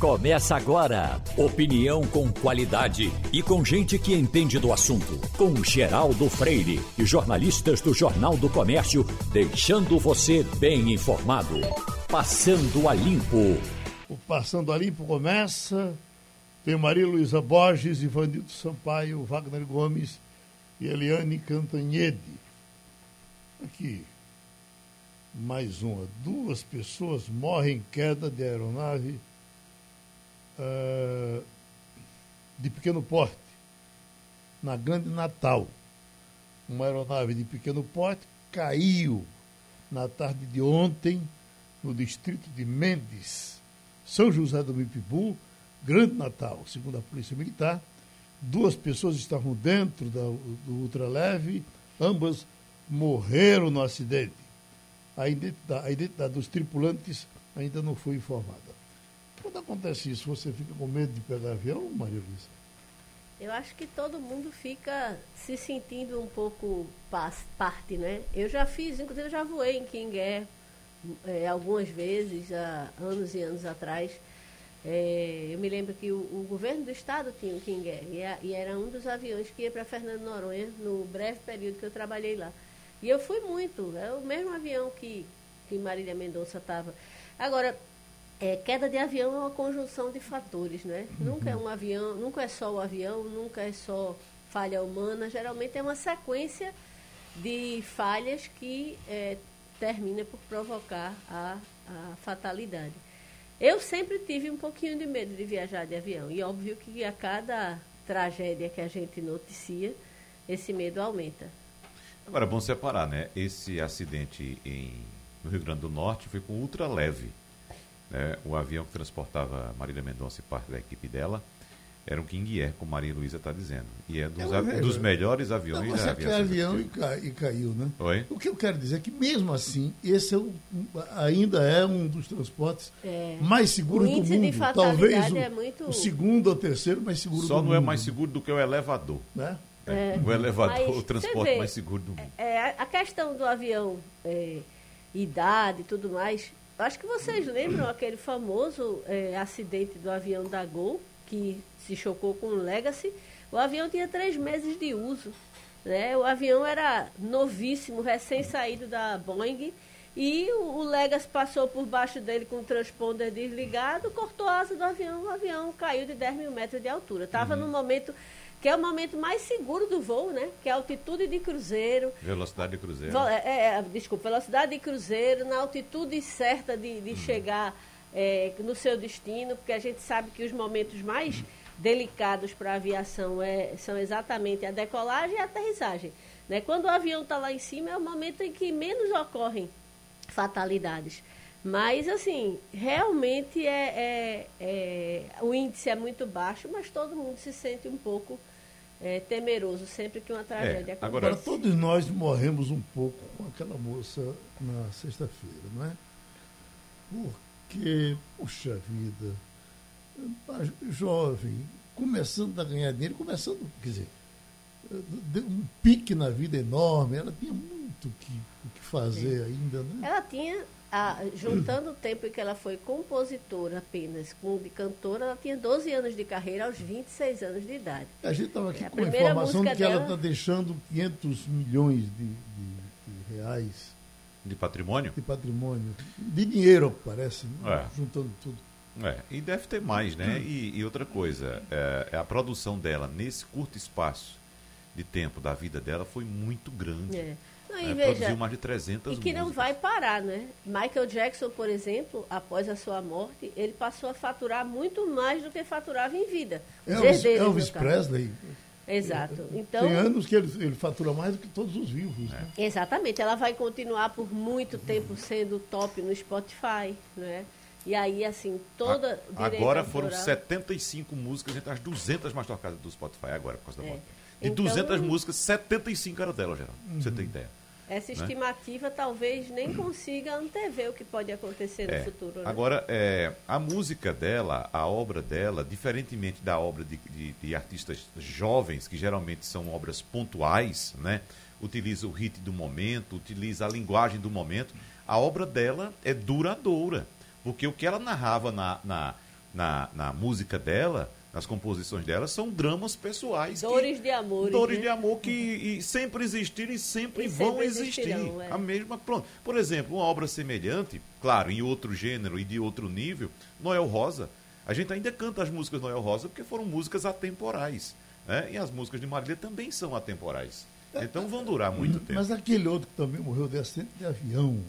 Começa agora. Opinião com qualidade e com gente que entende do assunto. Com Geraldo Freire e jornalistas do Jornal do Comércio, deixando você bem informado. Passando a Limpo. O Passando a Limpo começa. Tem Maria Luísa Borges, Ivanildo Sampaio, Wagner Gomes e Eliane Cantanhede. Aqui, mais uma. Duas pessoas morrem em queda de aeronave de pequeno porte, na Grande Natal. Uma aeronave de pequeno porte caiu na tarde de ontem no distrito de Mendes, São José do Mipibu, Grande Natal, segundo a Polícia Militar. Duas pessoas estavam dentro da, do ultraleve, ambas morreram no acidente. A identidade, a identidade dos tripulantes ainda não foi informada. Quando acontece isso, você fica com medo de pegar avião, Maria Luísa? Eu acho que todo mundo fica se sentindo um pouco parte, né? Eu já fiz, inclusive eu já voei em King Air é, algumas vezes, há anos e anos atrás. É, eu me lembro que o, o, governo do estado tinha um King Air e, a, e era um dos aviões que ia para Fernando Noronha no breve período que eu trabalhei lá. E eu fui muito, é o mesmo avião que, que Marília Mendonça estava. Agora, é, queda de avião é uma conjunção de fatores, né? Uhum. Nunca é um avião, nunca é só o avião, nunca é só falha humana, geralmente é uma sequência de falhas que é, termina por provocar a, a fatalidade. Eu sempre tive um pouquinho de medo de viajar de avião, e óbvio que a cada tragédia que a gente noticia, esse medo aumenta. Agora, é bom separar, né? Esse acidente em, no Rio Grande do Norte foi com ultra leve né, o avião que transportava Marília Mendonça e parte da equipe dela era um King Air, como Maria Luísa está dizendo. E é dos, é dos melhores aviões não, da aviação. avião e, ca, e, caiu, né? Oi? O que eu quero dizer é que, mesmo assim, esse é o, ainda é um dos transportes é. mais seguros do mundo. Talvez o, é muito... o, segundo ou terceiro mais seguro Só do não mundo. é mais seguro do que o elevador. Né? É. é. O elevador, Mas, o transporte mais seguro do mundo. É, a questão do avião, é, idade e tudo mais, Acho que vocês lembram aquele famoso é, acidente do avião da Gol, que se chocou com o Legacy. O avião tinha três meses de uso. Né? O avião era novíssimo, recém-saído da Boeing. E o, Legacy passou por baixo dele com o transponder desligado, cortou a asa do avião. O avião caiu de 10 mil metros de altura. Estava uhum. no momento que é o momento mais seguro do voo, né? Que é a altitude de cruzeiro. Velocidade de cruzeiro. É, é, é, desculpa, velocidade de cruzeiro, na altitude certa de, de uhum. chegar é, no seu destino, porque a gente sabe que os momentos mais uhum. delicados para a aviação é, são exatamente a decolagem e a aterrissagem. Né? Quando o avião está lá em cima, é o momento em que menos ocorrem fatalidades. Mas, assim, realmente é, é, é, o índice é muito baixo, mas todo mundo se sente um pouco é, temeroso sempre que uma tragédia é, acontece. Agora, todos nós morremos um pouco com aquela moça na sexta-feira, não é? Porque, puxa vida, jovem, começando a ganhar dinheiro, começando, quer dizer, um pique na vida enorme, ela tinha muito o que, o que fazer ainda, né? Ela tinha a, juntando o tempo em que ela foi compositora apenas com de cantora, ela tinha 12 anos de carreira aos 26 anos de idade. A gente estava aqui a com a informação de que dela... ela está deixando 500 milhões de, de, de, reais. De patrimônio? De patrimônio. De dinheiro, parece, né? é. juntando tudo. É, e deve ter mais, né? E, e outra coisa, é, é, a produção dela nesse curto espaço de tempo da vida dela foi muito grande. É. Não, e é, veja, produziu mais de 300 E que músicas. não vai parar, né? Michael Jackson, por exemplo, após a sua morte, ele passou a faturar muito mais do que faturava em vida. Elvis, Elvis Presley. Exato. Então, Tem anos que ele, ele fatura mais do que todos os vivos. Né? Exatamente. Ela vai continuar por muito tempo sendo top no Spotify, né? E aí, assim, toda. A, agora foram 75 músicas entre as 200 mais tocadas do Spotify, agora, por causa da é. morte. De então, 200 músicas, 75 eram dela, Geraldo. Uhum. Você tem ideia. Essa né? estimativa né? talvez nem consiga antever o que pode acontecer no é. futuro. Né? Agora, é, a música dela, a obra dela, diferentemente da obra de, de, de, artistas jovens, que geralmente são obras pontuais, né? utiliza o hit do momento, utiliza a linguagem do momento, a obra dela é duradoura. Porque o que ela narrava na, na na, na música dela, nas composições dela, são dramas pessoais. Dores que, de amor. Dores né? de amor que e sempre existiram e sempre e vão sempre existir. É. A mesma, pronto. Por exemplo, uma obra semelhante, claro, em outro gênero e de outro nível, Noel Rosa. A gente ainda canta as músicas Noel Rosa porque foram músicas atemporais. Né? E as músicas de Marília também são atemporais. Então vão durar muito tempo. Mas aquele outro que também morreu de acidente de avião,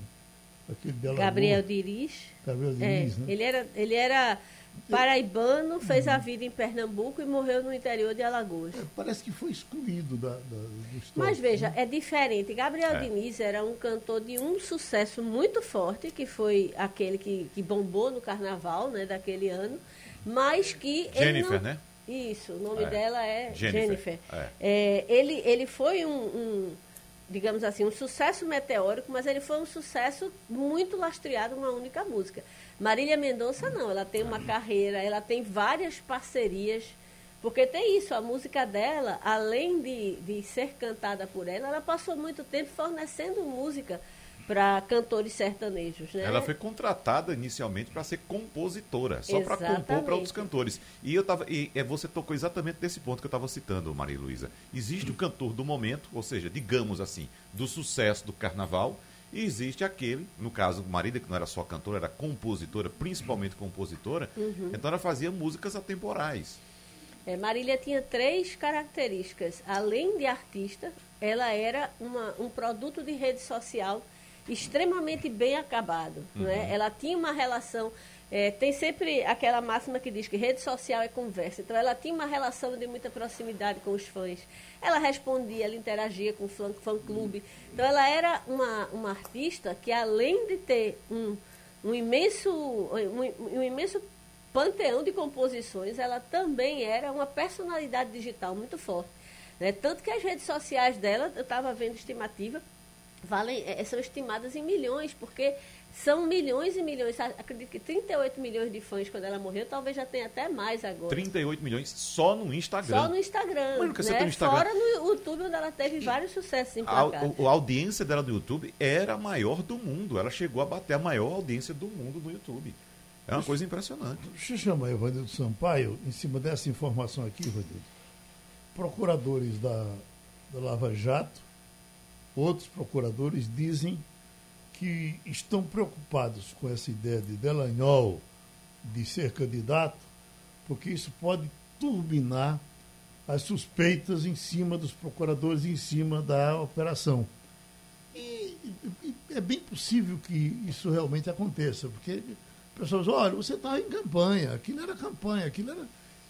aquele Bela Gabriel Diriz. Gabriel Diriz, é, né? Ele era, ele era paraibano, fez a vida em Pernambuco e morreu no interior de Alagoas. É, parece que foi excluído da, da, do histórico, Mas veja, né? é diferente. Gabriel é. Diniz era um cantor de um sucesso muito forte, que foi aquele que, que bombou no carnaval né, daquele ano, mas que. Jennifer, não... né? Isso, o nome é. dela é Jennifer. Jennifer. É. É, ele, ele foi um, um, digamos assim, um sucesso meteórico, mas ele foi um sucesso muito lastreado uma única música. Marília Mendonça não, ela tem uma carreira, ela tem várias parcerias, porque tem isso, a música dela, além de, de ser cantada por ela, ela passou muito tempo fornecendo música para cantores sertanejos. Né? Ela foi contratada inicialmente para ser compositora, só para compor para outros cantores. E eu tava, e é, você tocou exatamente nesse ponto que eu estava citando, Maria Luísa. Existe o cantor do momento, ou seja, digamos assim, do sucesso do carnaval, e existe aquele, no caso, Marília, que não era só cantora, era compositora, principalmente compositora, uhum. então ela fazia músicas atemporais. É, Marília tinha três características. Além de artista, ela era uma, um produto de rede social extremamente bem acabado. Uhum. Né? Ela tinha uma relação é, tem sempre aquela máxima que diz que rede social é conversa. Então, ela tinha uma relação de muita proximidade com os fãs. Ela respondia, ela interagia com o fã-clube. Então, ela era uma, uma artista que, além de ter um, um, imenso, um, um imenso panteão de composições, ela também era uma personalidade digital muito forte. Né? Tanto que as redes sociais dela, eu estava vendo estimativa, valem, é, são estimadas em milhões, porque são milhões e milhões, acredito que 38 milhões de fãs quando ela morreu, talvez já tenha até mais agora. 38 milhões só no Instagram. Só no Instagram. Mas nunca né? Instagram. Fora no YouTube, onde ela teve e vários sucessos em a, a, audiência dela no YouTube era a maior do mundo. Ela chegou a bater a maior audiência do mundo no YouTube. É uma coisa impressionante. Deixa eu chamar Ivanildo Sampaio, em cima dessa informação aqui, Ivanildo. Procuradores da, da Lava Jato, outros procuradores dizem que estão preocupados com essa ideia de Delanhol de ser candidato, porque isso pode turbinar as suspeitas em cima dos procuradores, em cima da operação. E, é bem possível que isso realmente aconteça, porque pessoas, olha, você está em campanha, aquilo era campanha, aquilo era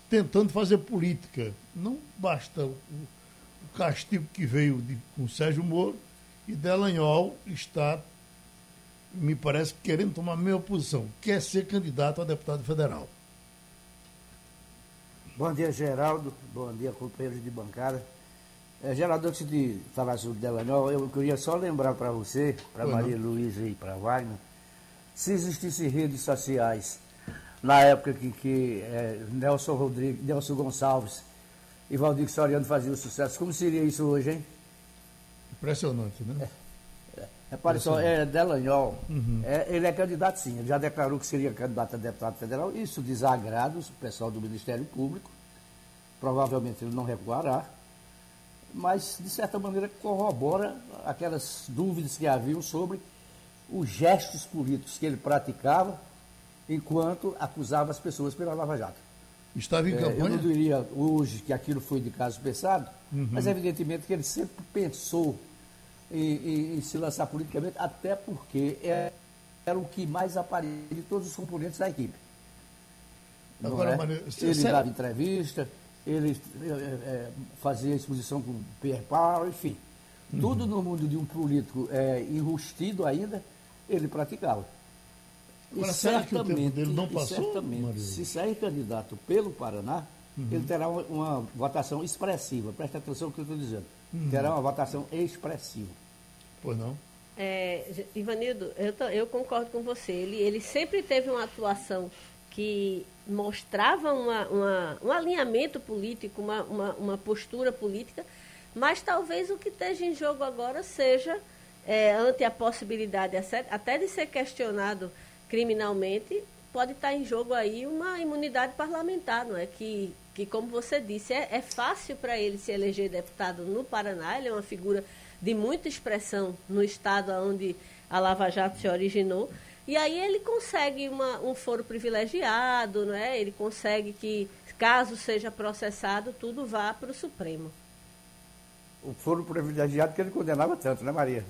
tentando fazer política. Não basta o, o castigo que veio de, com Sérgio Moro e Delanhol está me parece, querendo tomar a mesma posição, quer ser candidato a deputado federal. Bom dia, Geraldo. Bom dia, companheiros de bancada. É, Geraldo, antes de falar sobre o Delanol, eu queria só lembrar para você, para Maria não. Luísa e para Wagner, se existissem redes sociais na época que, que é, Nelson Rodrigues, Nelson Gonçalves e Valdir Soriano faziam sucesso, como seria isso hoje, hein? Impressionante, né? É. Repare só, é Delanhol, uhum. é, ele é candidato sim, ele já declarou que seria candidato a deputado federal, isso desagrada o pessoal do Ministério Público, provavelmente ele não recuará, mas de certa maneira corrobora aquelas dúvidas que haviam sobre os gestos políticos que ele praticava enquanto acusava as pessoas pela Lava Jato. Estava em campanha? É, eu não diria hoje que aquilo foi de caso pensado, uhum. mas evidentemente que ele sempre pensou em, em, se lançar politicamente, até porque é, era o que mais aparecia de todos os componentes da equipe. Agora, é? Ele dava entrevista, ele é, é, fazia exposição com Pierre Paulo, enfim. Uhum. Tudo no mundo de um político é, enrustido ainda, ele praticava. Agora, e será que o não passou? Certamente, se sair candidato pelo Paraná, uhum. ele terá uma, uma, votação expressiva. Presta atenção no que eu estou dizendo. Uhum. Terá uma votação expressiva. Pois não? É, Ivanildo, eu, eu concordo com você. Ele, ele sempre teve uma atuação que mostrava uma, uma, um alinhamento político, uma, uma, uma, postura política, mas talvez o que esteja em jogo agora seja, é, ante a possibilidade até de ser questionado criminalmente, pode estar em jogo aí uma imunidade parlamentar, não é? Que, que como você disse, é, é fácil para ele se eleger deputado no Paraná, ele é uma figura de muita expressão no estado onde a Lava Jato se originou. E aí ele consegue uma, um foro privilegiado, não é? ele consegue que, caso seja processado, tudo vá para o Supremo. O foro privilegiado que ele condenava tanto, né, Maria?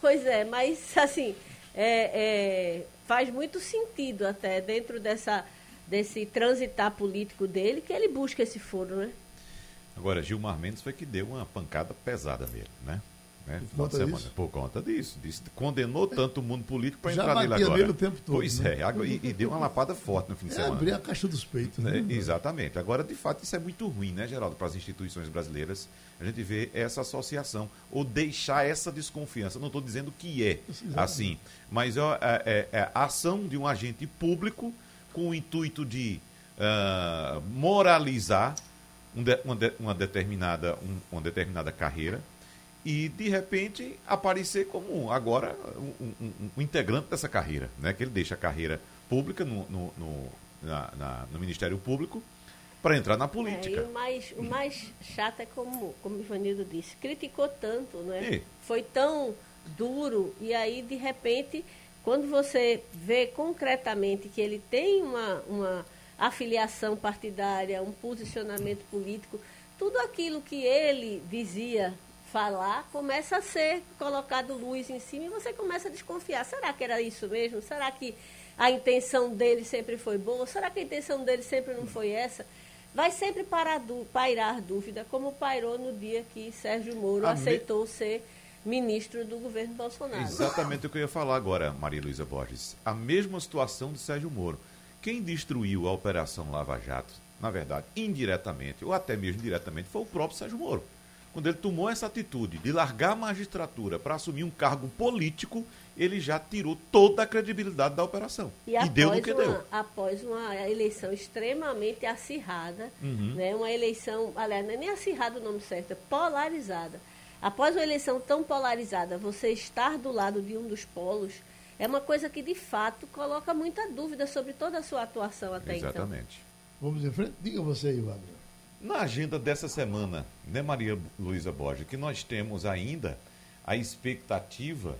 Pois é, mas assim, é, é, faz muito sentido até dentro dessa, desse transitar político dele que ele busca esse foro, né? Agora, Gilmar Mendes foi que deu uma pancada pesada nele, né? Né? Por conta disso? Por conta disso. Disse, condenou tanto o mundo político para entrar nele agora. nele o tempo todo, Pois né? é, e, e deu uma lapada forte no fim de É semana. abrir a caixa dos peitos. Né? É, exatamente. Agora, de fato, isso é muito ruim, né, Geraldo, para as instituições brasileiras. A gente vê essa associação, ou deixar essa desconfiança. Não estou dizendo que é assim, mas ó, é, é- é a ação de um agente público com o intuito de ah, moralizar um de- uma, de- uma determinada, um- uma determinada carreira e, de repente, aparecer como agora um, um- um- integrante dessa carreira, né? que ele deixa a carreira pública no, no, no- na- na- no Ministério Público para entrar na É, política. o mais, o mais chato é como, como o Ivanildo disse, criticou tanto, né? E? Foi tão duro, e aí, de repente, quando você vê concretamente que ele tem uma, uma afiliação partidária, um posicionamento político, tudo aquilo que ele dizia falar começa a ser colocado luz em cima e você começa a desconfiar. Será que era isso mesmo? Será que a intenção dele sempre foi boa? Será que a intenção dele sempre não foi essa? Vai sempre parar pairar dúvida, como pairou no dia que Sérgio Moro A me- aceitou ser ministro do governo Bolsonaro. Exatamente o que eu ia falar agora, Maria Luísa Borges. A mesma situação de Sérgio Moro. Quem destruiu a Operação Lava Jato, na verdade, indiretamente, ou até mesmo diretamente, foi o próprio Sérgio Moro. Quando ele tomou essa atitude de largar a magistratura para assumir um cargo político, ele já tirou toda a credibilidade da operação. E, E, deu no após, que uma, deu. após uma eleição extremamente acirrada, Uhum. né, uma eleição, aliás, não é nem acirrada o nome certo, é polarizada. Após uma eleição tão polarizada, você estar do lado de um dos polos é uma coisa que, de fato, coloca muita dúvida sobre toda a sua atuação até então. Exatamente. Vamos em frente? Diga você aí, Wagner. Na agenda dessa semana, né, Maria Luísa Borges, que nós temos ainda a expectativa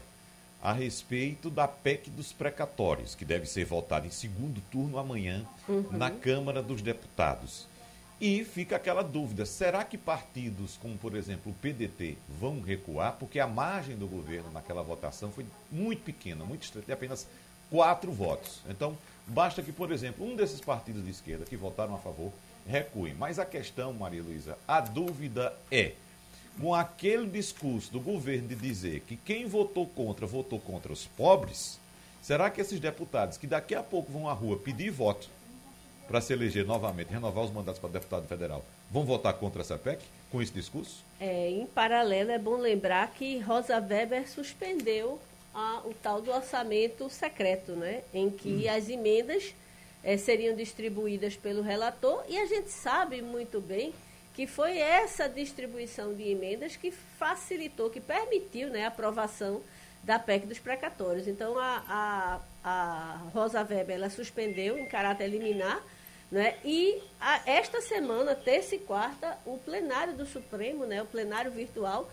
a respeito da PEC dos precatórios, que deve ser votada em segundo turno amanhã na Câmara dos Deputados. E fica aquela dúvida: será que partidos como, por exemplo, o PDT vão recuar? Porque a margem do governo naquela votação foi muito pequena, muito estreita, de apenas quatro votos. Então, basta que, por exemplo, um desses partidos de esquerda que votaram a favor recuem. Mas a questão, Maria Luísa, a dúvida é: com aquele discurso do governo de dizer que quem votou contra, votou contra os pobres, será que esses deputados que daqui a pouco vão à rua pedir voto para se eleger novamente, renovar os mandatos para deputado federal, vão votar contra essa PEC com esse discurso? É, em paralelo, é bom lembrar que Rosa Weber suspendeu a- o tal do orçamento secreto, né? em que as emendas eh, seriam distribuídas pelo relator, e a gente sabe muito bem que foi essa distribuição de emendas que facilitou, que permitiu né, a aprovação da PEC dos precatórios. Então, a, a, a Rosa Weber ela suspendeu em caráter liminar, né? E a- esta semana, terça e quarta, o plenário do Supremo, né, o plenário virtual,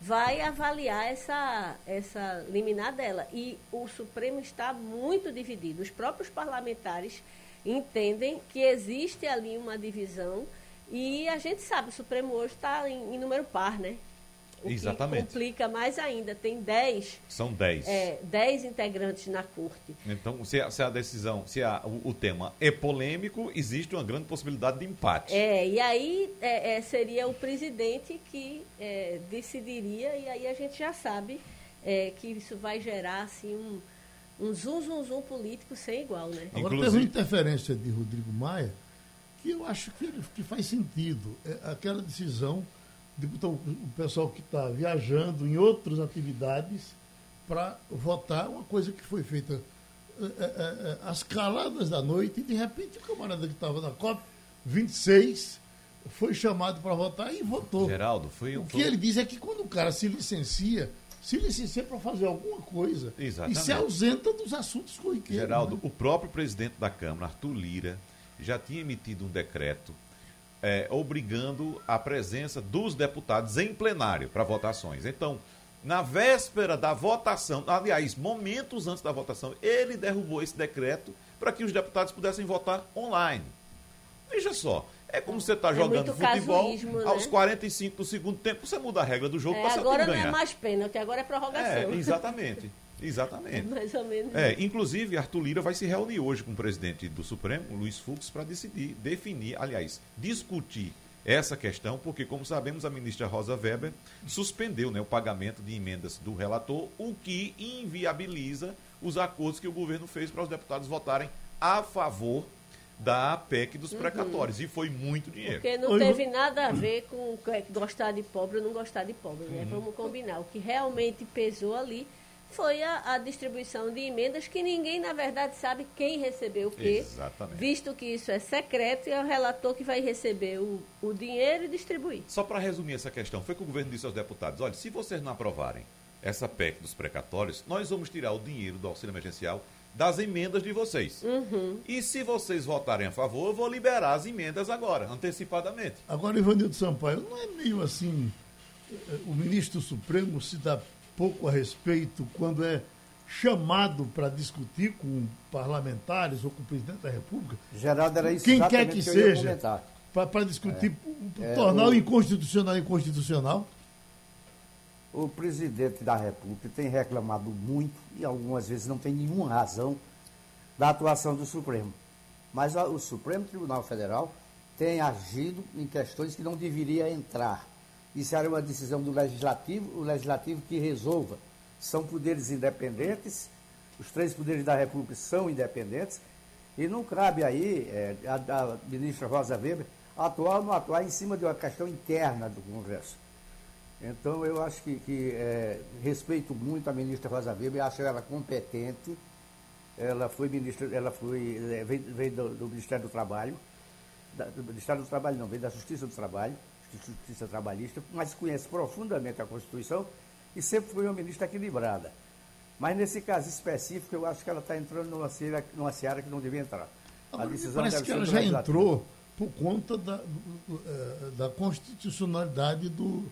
vai avaliar essa, essa liminar dela. E o Supremo está muito dividido. Os próprios parlamentares entendem que existe ali uma divisão e a gente sabe, o Supremo hoje está em, em número par, né? O Exatamente. complica mais ainda. Tem 10 São 10. é, 10 integrantes na corte. Então, se a, se a decisão, se a- o, o tema é polêmico, existe uma grande possibilidade de empate. É, e aí é, é, seria o presidente que é, decidiria, e aí a gente já sabe é, que isso vai gerar assim, um, um zum, zum, zum político sem igual, né? Agora Inclusive- teve uma interferência de Rodrigo Maia que eu acho que, que faz sentido. É aquela decisão de botar o, pessoal que está viajando em outras atividades para votar uma coisa que foi feita é, é, é, às caladas da noite e de repente o camarada que estava na COP 26 foi chamado para votar e votou. Geraldo, foi, O foi- que ele diz é que quando o cara se licencia, se licencia para fazer alguma coisa Exatamente. e se ausenta dos assuntos corriqueiros. Geraldo, né? o próprio presidente da Câmara, Arthur Lira, já tinha emitido um decreto é, obrigando a presença dos deputados em plenário para votações. Então, na véspera da votação, aliás, momentos antes da votação, ele derrubou esse decreto para que os deputados pudessem votar online. Veja só, é como você está É jogando muito futebol, casuísmo, aos né? 45 do segundo tempo, você muda a regra do jogo É, para seu agora não ganhar. é mais pênalti, agora é prorrogação. É, exatamente. Exatamente. Mais ou menos. É, inclusive, Arthur Lira vai se reunir hoje com o presidente do Supremo, Luiz Fux, para decidir, definir, aliás, discutir essa questão, porque, como sabemos, a ministra Rosa Weber suspendeu né, o pagamento de emendas do relator, o que inviabiliza os acordos que o governo fez para os deputados votarem a favor da PEC dos precatórios. E foi muito dinheiro. Porque não teve nada a ver com é, gostar de pobre ou não gostar de pobre, né? Uhum. Vamos combinar. O que realmente pesou ali foi a, a distribuição de emendas que ninguém, na verdade, sabe quem recebeu o quê. Exatamente. Visto que isso é secreto e é o relator que vai receber o, o dinheiro e distribuir. Só para resumir essa questão, foi que o governo disse aos deputados: olha, se vocês não aprovarem essa PEC dos precatórios, nós vamos tirar o dinheiro do auxílio emergencial das emendas de vocês. Uhum. E se vocês votarem a favor, eu vou liberar as emendas agora, antecipadamente. Agora, Ivanildo Sampaio, não é meio assim, eh, o ministro Supremo se dá pouco a respeito quando é chamado para discutir com parlamentares ou com o presidente da República, Geraldo, era isso quem quer que ia seja, para discutir, É, tornar o o- inconstitucional inconstitucional? O presidente da República tem reclamado muito, e algumas vezes não tem nenhuma razão, da atuação do Supremo. Mas o Supremo Tribunal Federal tem agido em questões que não deveria entrar. Isso era uma decisão do Legislativo, o Legislativo que resolva. São poderes independentes, os três poderes da República são independentes, e não cabe aí eh, a, a ministra Rosa Weber atuar ou não atuar em cima de uma questão interna do Congresso. Então, eu acho que, que, é, respeito muito a ministra Rosa Weber, acho ela competente. Ela foi ministra, ela foi, é, veio, veio do, do Ministério do Trabalho, da- do Ministério do Trabalho não, veio da Justiça do Trabalho, Justiça Trabalhista, mas conhece profundamente a Constituição e sempre foi uma ministra equilibrada. Mas nesse caso específico, eu acho que ela está entrando numa seara, numa seara que não devia entrar. A decisão parece que ela já entrou por conta da, eh, da constitucionalidade do,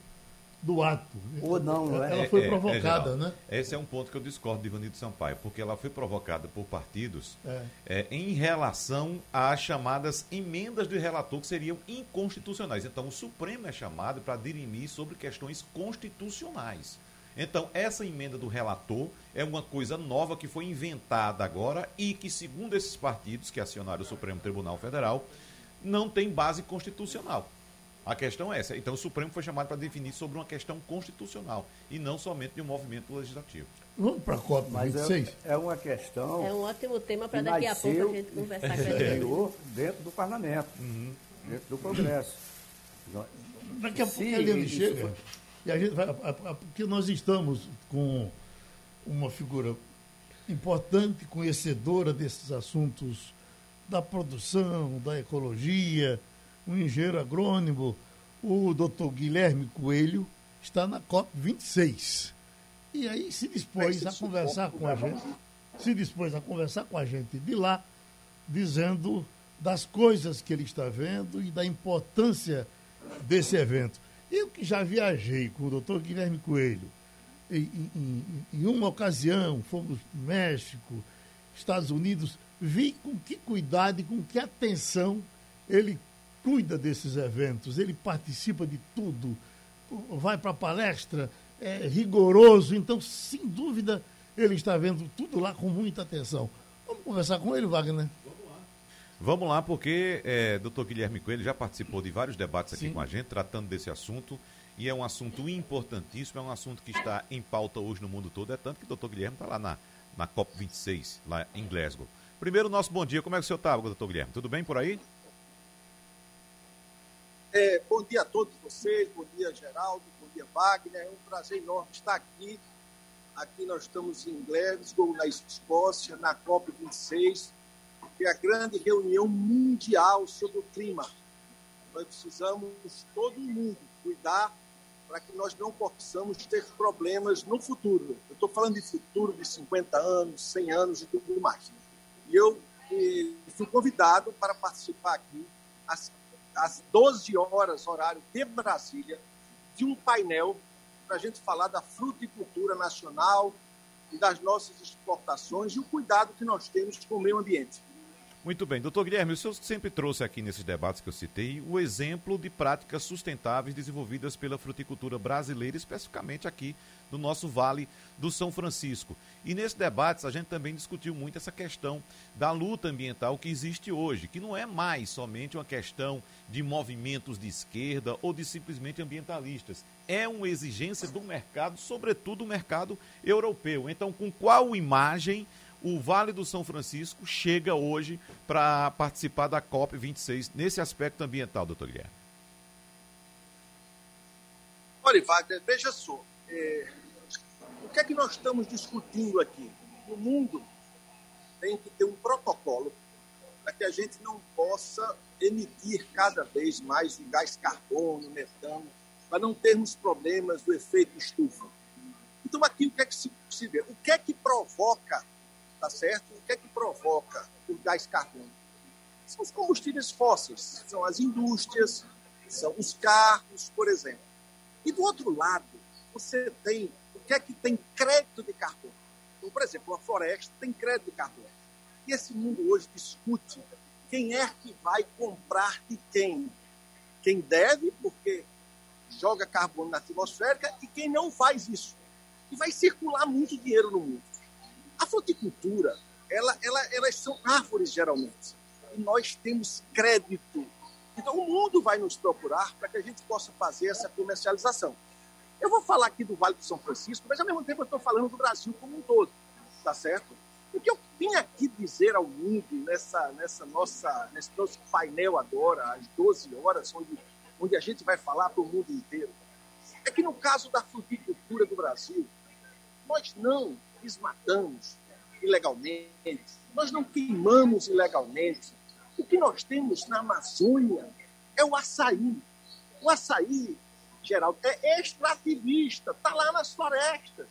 do ato. Ou não, não é? Ela foi É, é, provocada, Geraldo, né? Esse é um ponto que eu discordo de Ivanildo Sampaio, porque ela foi provocada por partidos É. é, em relação às chamadas emendas do relator que seriam inconstitucionais. Então, o Supremo é chamado para dirimir sobre questões constitucionais. Então, essa emenda do relator é uma coisa nova que foi inventada agora e que, segundo esses partidos que acionaram o Supremo Tribunal Federal, não tem base constitucional. A questão é essa. Então, o Supremo foi chamado para definir sobre uma questão constitucional e não somente de um movimento legislativo. Vamos para a COP Mas 26? é, é uma questão É um ótimo tema para que daqui a pouco a gente conversar com ele. dentro do parlamento, dentro do Congresso. Daqui a pouco isso chega. E a gente vai, a- a- porque nós estamos com uma figura importante, conhecedora desses assuntos da produção, da ecologia, um engenheiro agrônomo, o doutor Guilherme Coelho, está na COP 26. E aí se dispôs a conversar com a gente, se dispôs a conversar com a gente de lá, dizendo das coisas que ele está vendo e da importância desse evento. Eu que já viajei com o doutor Guilherme Coelho, em, em- em uma ocasião, fomos para o México, Estados Unidos, vi com que cuidado e com que atenção ele cuida desses eventos, ele participa de tudo, vai para a palestra, é rigoroso, então, sem dúvida, ele está vendo tudo lá com muita atenção. Vamos conversar com ele, Wagner? Vamos lá, porque é, doutor Guilherme Coelho já participou de vários debates aqui Sim. com a gente, tratando desse assunto, e é um assunto importantíssimo, é um assunto que está em pauta hoje no mundo todo, é tanto que o doutor Guilherme está lá na, na COP26, lá em Glasgow. Primeiro, nosso bom dia, como é que o senhor está, doutor Guilherme? Tudo bem por aí? É, bom dia a todos vocês, bom dia Geraldo, bom dia Wagner, é um prazer enorme estar aqui. Aqui nós estamos em Glasgow, na Escócia, na COP26, que é a grande reunião mundial sobre o clima. Nós precisamos, todo mundo, cuidar para que nós não possamos ter problemas no futuro. Eu estou falando de futuro de 50 anos, 100 anos e tudo mais. E eu e, fui convidado para participar aqui às, às 12 horas, horário de Brasília, de um painel para a gente falar da fruticultura nacional e das nossas exportações e o cuidado que nós temos com o meio ambiente. Muito bem. Doutor Guilherme, o senhor sempre trouxe aqui nesses debates que eu citei o exemplo de práticas sustentáveis desenvolvidas pela fruticultura brasileira, especificamente aqui no nosso Vale do São Francisco. E nesse debate a gente também discutiu muito essa questão da luta ambiental que existe hoje, que não é mais somente uma questão de movimentos de esquerda ou de simplesmente ambientalistas. É uma exigência do mercado, sobretudo o mercado europeu. Então, com qual imagem o Vale do São Francisco chega hoje para participar da COP26 nesse aspecto ambiental, doutor Guilherme? Olha, Wagner, veja só. É, o que é que nós estamos discutindo aqui? O mundo tem que ter um protocolo para que a gente não possa emitir cada vez mais o gás carbono, metano, para não termos problemas do efeito estufa. Então, aqui o que é que se, se vê? O que é que provoca tá certo? O que é que provoca o gás carbônico? São os combustíveis fósseis, são as indústrias, são os carros, por exemplo. E do outro lado, você tem o que é que tem crédito de carbono. Então, por exemplo, a floresta tem crédito de carbono. E esse mundo hoje discute quem é que vai comprar de quem. Quem deve, porque joga carbono na atmosfera, e quem não faz isso. E vai circular muito dinheiro no mundo. A fruticultura, ela, ela, elas são árvores geralmente. E nós temos crédito. Então o mundo vai nos procurar para que a gente possa fazer essa comercialização. Eu vou falar aqui do Vale do São Francisco, mas ao mesmo tempo eu estou falando do Brasil como um todo, tá certo? O que eu vim aqui dizer ao mundo nessa, nessa nossa, nesse nosso painel agora, às 12 horas, onde, onde a gente vai falar para o mundo inteiro, é que no caso da fruticultura do Brasil, nós não desmatamos ilegalmente, nós não queimamos ilegalmente. O que nós temos na Amazônia é o açaí. O açaí, Geraldo, é extrativista, está lá nas florestas.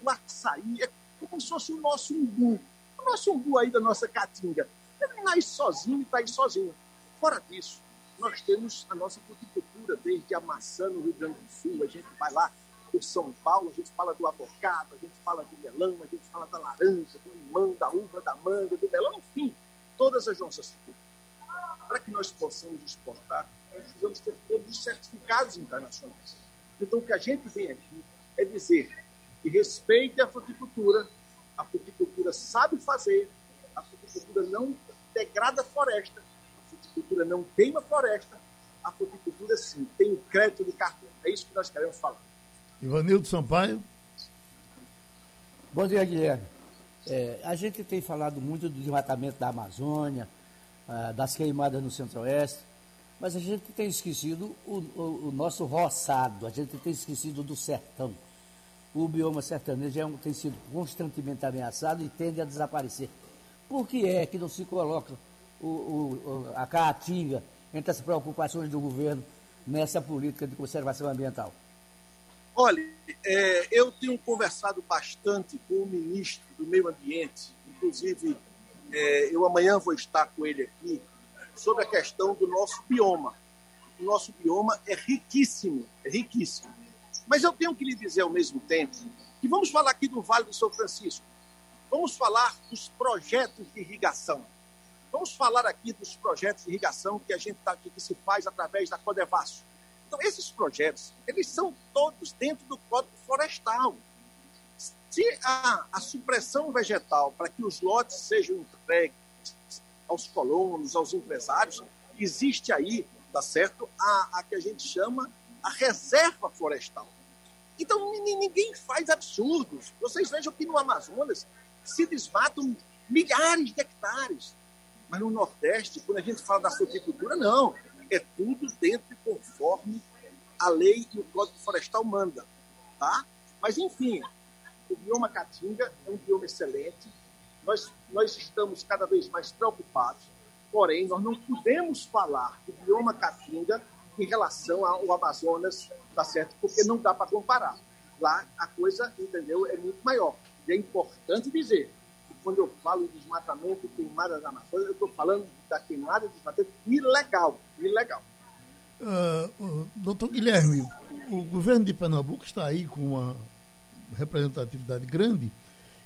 O açaí é como se fosse o nosso umbu. O nosso umbu aí da nossa caatinga. Ele nasce sozinho e está aí sozinho. Fora disso, nós temos a nossa fruticultura, desde a maçã no Rio Grande do Sul, a gente vai lá por São Paulo, a gente fala do avocado, a gente fala do melão, a gente fala da laranja, do limão, da uva, da manga, do melão, enfim, todas as nossas frutas. Para que nós possamos exportar, nós precisamos ter todos os certificados internacionais. Então, o que a gente vem aqui é dizer que respeite a fruticultura, a fruticultura sabe fazer, a fruticultura não degrada a floresta, a fruticultura não queima a floresta, a fruticultura sim tem o crédito de carbono. É isso que nós queremos falar. Ivanildo Sampaio. Bom dia, Guilherme. É, a gente tem falado muito do desmatamento da Amazônia, ah, das queimadas no Centro-Oeste, mas a gente tem esquecido o, o, o, nosso roçado, a gente tem esquecido do sertão. O bioma sertanejo é um, tem sido constantemente ameaçado e tende a desaparecer. Por que é que não se coloca o, a caatinga entre as preocupações do governo nessa política de conservação ambiental? Olha, é, eu tenho conversado bastante com o ministro do Meio Ambiente, inclusive é, eu amanhã vou estar com ele aqui, sobre a questão do nosso bioma. O nosso bioma é riquíssimo, é riquíssimo. Mas eu tenho que lhe dizer ao mesmo tempo que vamos falar aqui do Vale do São Francisco, vamos falar dos projetos de irrigação. Vamos falar aqui dos projetos de irrigação que a gente tá, que se faz através da Codevasso então, esses projetos, eles são todos dentro do Código Florestal. Se a, a supressão vegetal para que os lotes sejam entregues aos colonos, aos empresários, existe aí, tá certo, a, a que a gente chama a reserva florestal. Então, ninguém faz absurdos. Vocês vejam que no Amazonas se desmatam milhares de hectares. Mas no Nordeste, quando a gente fala da fruticultura, não é tudo dentro e conforme a lei e o Código Florestal manda, tá? Mas, enfim, o bioma Caatinga é um bioma excelente, nós, nós estamos cada vez mais preocupados, porém, nós não podemos falar do bioma Caatinga em relação ao Amazonas, tá certo? Porque não dá para comparar. Lá a coisa, entendeu, é muito maior. E é importante dizer que quando eu falo de desmatamento, queimada da Amazônia, eu estou falando da queimada de desmatamento ilegal, ilegal. Uh, doutor Guilherme, o governo de Pernambuco está aí com uma representatividade grande,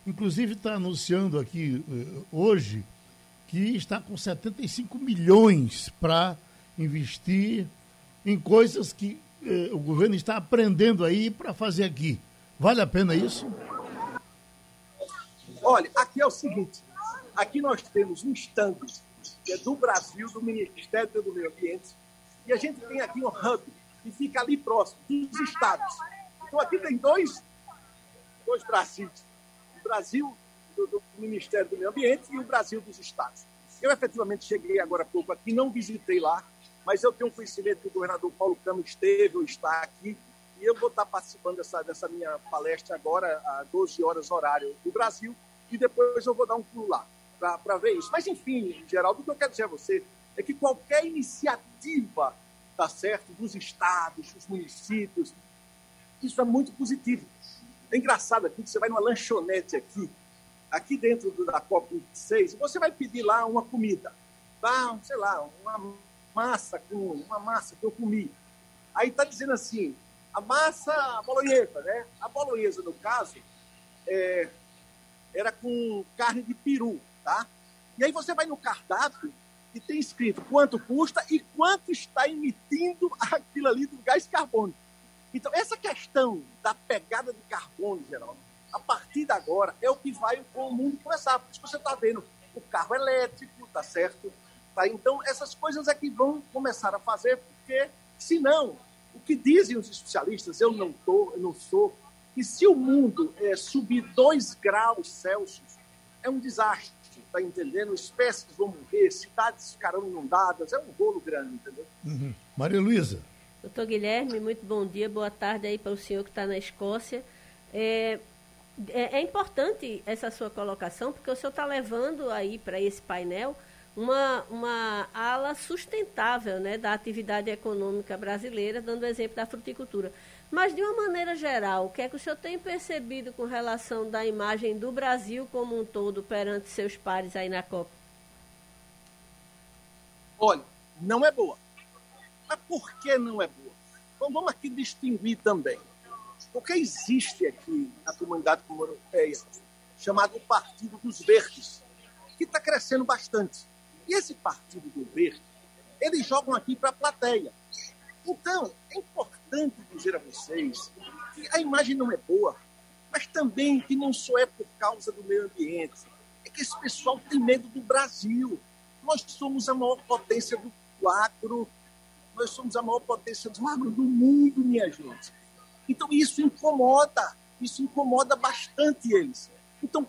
inclusive está anunciando aqui uh, hoje que está com 75 milhões para investir em coisas que uh, o governo está aprendendo aí para fazer aqui. Vale a pena isso? Olha, aqui é o seguinte: aqui nós temos um stand que é do Brasil, do Ministério do Meio Ambiente, e a gente tem aqui um hub que fica ali próximo dos estados. Então aqui tem dois, dois Brasis. Brasil do, do Ministério do Meio Ambiente e o Brasil dos estados. Eu efetivamente cheguei agora há pouco aqui, não visitei lá, mas eu tenho conhecimento que o governador Paulo Câmara esteve ou está aqui, e eu vou estar participando dessa, dessa minha palestra agora, às 12 horas horário do Brasil, e depois eu vou dar um pulo lá para ver isso. Mas, enfim, Geraldo, o que eu quero dizer a você é que qualquer iniciativa, tá certo, dos estados, dos municípios, isso é muito positivo. É engraçado aqui que você vai numa lanchonete aqui, aqui dentro da COP26, e você vai pedir lá uma comida, tá? sei lá, uma massa com uma massa que eu comi. Aí está dizendo assim, a massa bolonhesa, né? A bolonhesa, no caso, é, era com carne de peru, tá? E aí você vai no cardápio e tem escrito quanto custa e quanto está emitindo aquilo ali do gás carbônico. Então, essa questão da pegada de carbono, Geraldo, a partir de agora é o que vai o mundo começar. Por isso você está vendo o carro elétrico, tá certo? Tá? Então, essas coisas é que vão começar a fazer, porque, senão, o que dizem os especialistas, eu não, tô, eu não sou que se o mundo é, subir 2 graus Celsius, é um desastre, tá entendendo? Espécies vão morrer, cidades ficarão inundadas, é um rolo grande, entendeu? Uhum. Maria Luísa. Doutor Guilherme, muito bom dia, boa tarde aí para o senhor que está na Escócia. É, é, é, importante essa sua colocação, porque o senhor está levando aí para esse painel uma, uma ala sustentável né, da atividade econômica brasileira, dando exemplo da fruticultura. Mas, de uma maneira geral, o que é que o senhor tem percebido com relação da imagem do Brasil como um todo perante seus pares aí na Copa? Olha, não é boa. Mas por que não é boa? Então vamos aqui distinguir também. Porque existe aqui na comunidade europeia chamado Partido dos Verdes, que está crescendo bastante. E esse Partido do Verde, eles jogam aqui para a plateia. Então, é importante dizer a vocês que a imagem não é boa, mas também que não só é por causa do meio ambiente. É que esse pessoal tem medo do Brasil. Nós somos a maior potência do agro, nós somos a maior potência do agro do mundo, minha gente. Então, isso incomoda, isso incomoda bastante eles. Então,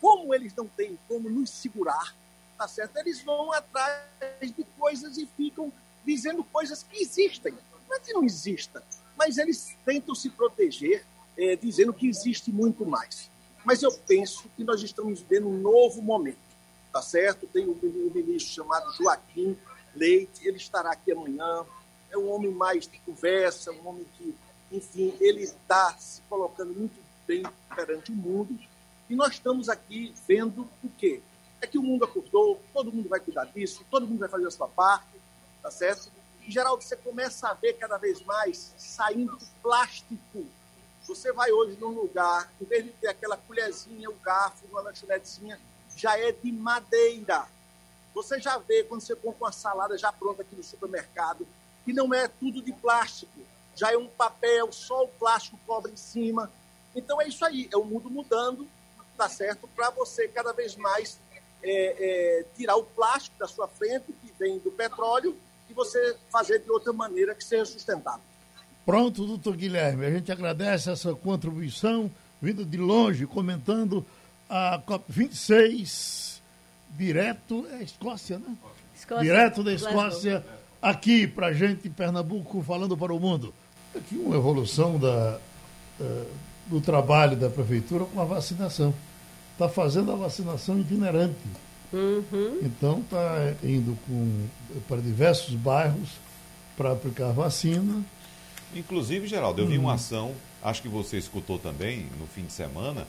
como eles não têm como nos segurar, tá certo? Eles vão atrás de coisas e ficam dizendo coisas que existem. Não é que não exista, mas eles tentam se proteger é, dizendo que existe muito mais. Mas eu penso que nós estamos vivendo um novo momento, tá certo? Tem um ministro chamado Joaquim Leite, ele estará aqui amanhã. É um homem mais de conversa, um homem que, enfim, ele está se colocando muito bem perante o mundo. E nós estamos aqui vendo o quê? É que o mundo acordou, todo mundo vai cuidar disso, todo mundo vai fazer a sua parte, tá certo? Em geral, você começa a ver cada vez mais saindo plástico. Você vai hoje num lugar, em vez de ter aquela colherzinha, o garfo, uma lanchonetezinha, já é de madeira. Você já vê quando você compra uma salada já pronta aqui no supermercado, que não é tudo de plástico, já é um papel, só o plástico cobre em cima. Então é isso aí, é o mundo mudando, tá certo? Para você cada vez mais é, é, tirar o plástico da sua frente, que vem do petróleo, e você fazer de outra maneira que seja sustentável. Pronto, doutor Guilherme, a gente agradece essa contribuição, vindo de longe, comentando a COP26, direto, é Escócia, né? Escócia, direto da Escócia, aqui para gente em Pernambuco, falando para o mundo. Aqui uma evolução da, uh, do trabalho da prefeitura com a vacinação. Está fazendo a vacinação itinerante Uhum. Então está indo com, para diversos bairros para aplicar vacina. Inclusive, Geraldo, eu vi uma ação, acho que você escutou também no fim de semana,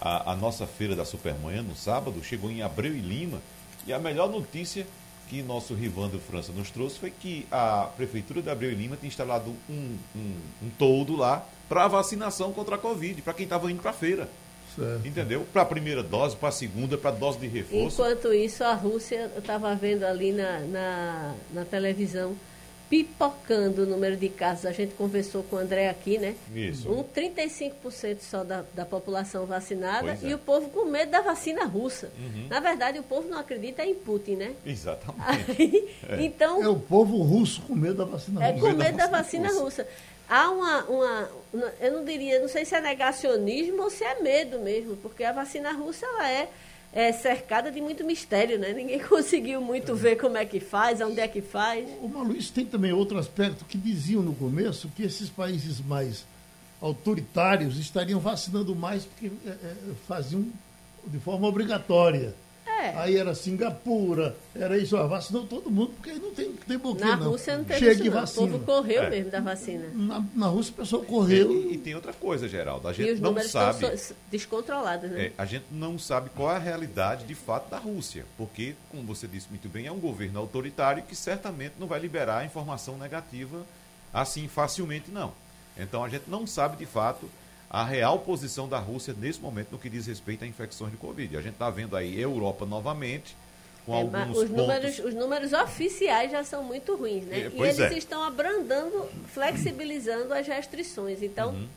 a, a nossa feira da Supermanhã no sábado chegou em Abreu e Lima. E a melhor notícia que nosso Rivandro França nos trouxe foi que a Prefeitura de Abreu e Lima tinha instalado um, um, um toldo lá para vacinação contra a Covid, para quem estava indo para a feira. Certo. Entendeu? Para a primeira dose, para a segunda, para a dose de reforço. Enquanto isso, a Rússia, eu estava vendo ali na, na, na televisão, pipocando o número de casos. A gente conversou com o André aqui, né? Isso. Um 35% só da, da população vacinada é. e o povo com medo da vacina russa. Uhum. Na verdade, o povo não acredita em Putin, né? Exatamente. Aí, é. Então, é o povo russo com medo da vacina russa. É com medo da vacina russa. Há uma, uma, eu não diria, não sei se é negacionismo ou se é medo mesmo, porque a vacina russa ela é é cercada de muito mistério, né? Ninguém conseguiu muito é. ver como é que faz, onde é que faz. O Maluís tem também outro aspecto que diziam no começo que esses países mais autoritários estariam vacinando mais porque é, é, faziam de forma obrigatória. É. Aí era Singapura, era isso, ó, vacinou todo mundo, porque aí não tem, tem boquinha, Na não. Rússia não teve Chega isso, não. Vacina. O povo correu é. mesmo da vacina. Na, na Rússia o pessoal correu. E, e, tem outra coisa, Geraldo, a gente não sabe... Estão descontrolados, né? É, a gente não sabe qual é a realidade de fato da Rússia, porque, como você disse muito bem, é um governo autoritário que certamente não vai liberar informação negativa assim facilmente, não. Então a gente não sabe de fato a real posição da Rússia nesse momento no que diz respeito a infecções de Covid. A gente está vendo aí Europa novamente com é, alguns os pontos... números Os números oficiais já são muito ruins, né? É, e eles é. estão abrandando, flexibilizando as restrições. Então, uhum.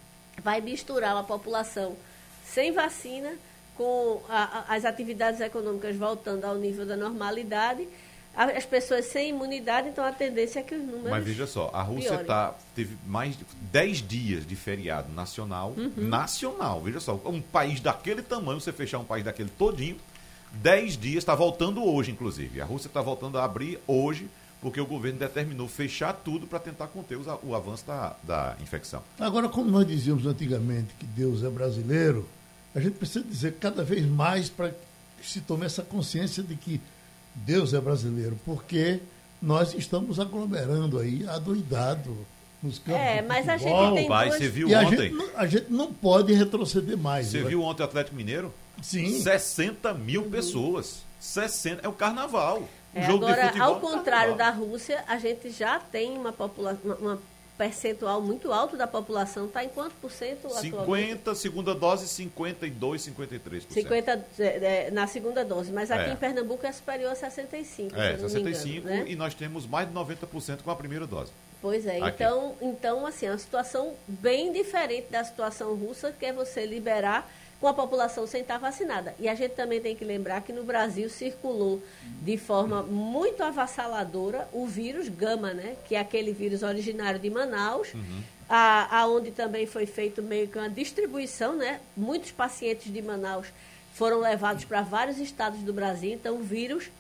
vai misturar a população sem vacina com a, a, as atividades econômicas voltando ao nível da normalidade as pessoas sem imunidade, então a tendência é que os números. Mas veja só, a Rússia tá, teve mais de 10 dias de feriado nacional. Uhum. Nacional, veja só, um país daquele tamanho, você fechar um país daquele todinho, 10 dias, está voltando hoje, inclusive. A Rússia está voltando a abrir hoje, porque o governo determinou fechar tudo para tentar conter os, o avanço da, da infecção. Agora, como nós dizíamos antigamente que Deus é brasileiro, a gente precisa dizer cada vez mais para que se tome essa consciência de que Deus é brasileiro, porque nós estamos aglomerando aí, adoidado nos campos É, mas a gente tem Pai, duas... você viu e ontem? A gente, a gente, não pode retroceder mais. Você viu ontem o Atlético Mineiro? Sim. 60 mil pessoas. 60, é o carnaval. É, agora, ao contrário da Rússia, a gente já tem uma população, uma percentual muito alto da população está em quanto por cento 50, segunda dose, 52, 53%. 50 é, na segunda dose, mas aqui é. em Pernambuco é superior a 65%. É, 65% engano, né? e nós temos mais de 90% com a primeira dose. Pois é, então, então assim, é uma situação bem diferente da situação russa, que é você liberar com a população sem estar vacinada. E a gente também tem que lembrar que no Brasil circulou de forma muito avassaladora o vírus gama, né? Que é aquele vírus originário de Manaus, uhum. a, aonde também foi feito meio que uma distribuição, né? Muitos pacientes de Manaus foram levados para vários estados do Brasil, então o vírus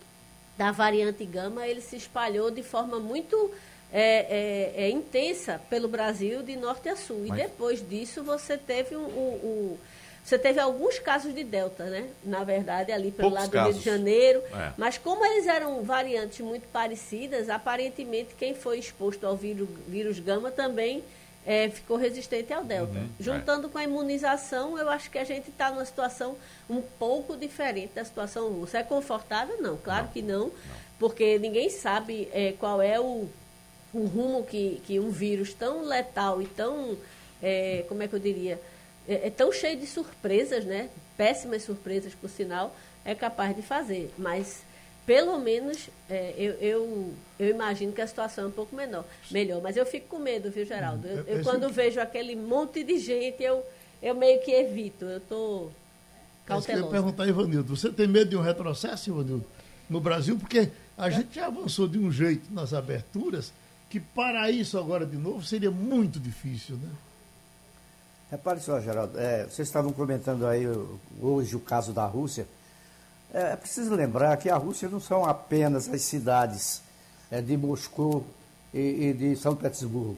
da variante gama ele se espalhou de forma muito é, é, é, intensa pelo Brasil de norte a sul. Mas... E depois disso você teve um, um, um você teve alguns casos de Delta, né? Na verdade, ali pelo Poucos lado do Rio de Janeiro. É. Mas como eles eram variantes muito parecidas, aparentemente quem foi exposto ao vírus, vírus gama também é, ficou resistente ao Delta. Uhum. Juntando é. com a imunização, eu acho que a gente está numa situação um pouco diferente da situação russa. É confortável? Não, claro não, que não, não, porque ninguém sabe é, qual é o, o rumo que, que um vírus tão letal e tão, é, como é que eu diria é, é tão cheio de surpresas, né? Péssimas surpresas, por sinal, é capaz de fazer. Mas, pelo menos, é, eu, eu, eu, imagino que a situação é um pouco menor, melhor. Mas eu fico com medo, viu, Geraldo? Eu, eu quando vejo aquele monte de gente, eu, eu meio que evito. Eu estou cauteloso. Eu ia perguntar, Ivanildo, você tem medo de um retrocesso, Ivanildo, no Brasil? Porque a gente já avançou de um jeito nas aberturas que para isso agora de novo seria muito difícil, né? Repare só, Geraldo, é, vocês estavam comentando aí hoje o caso da Rússia. É, é preciso lembrar que a Rússia não são apenas as cidades é, de Moscou e, e, de São Petersburgo.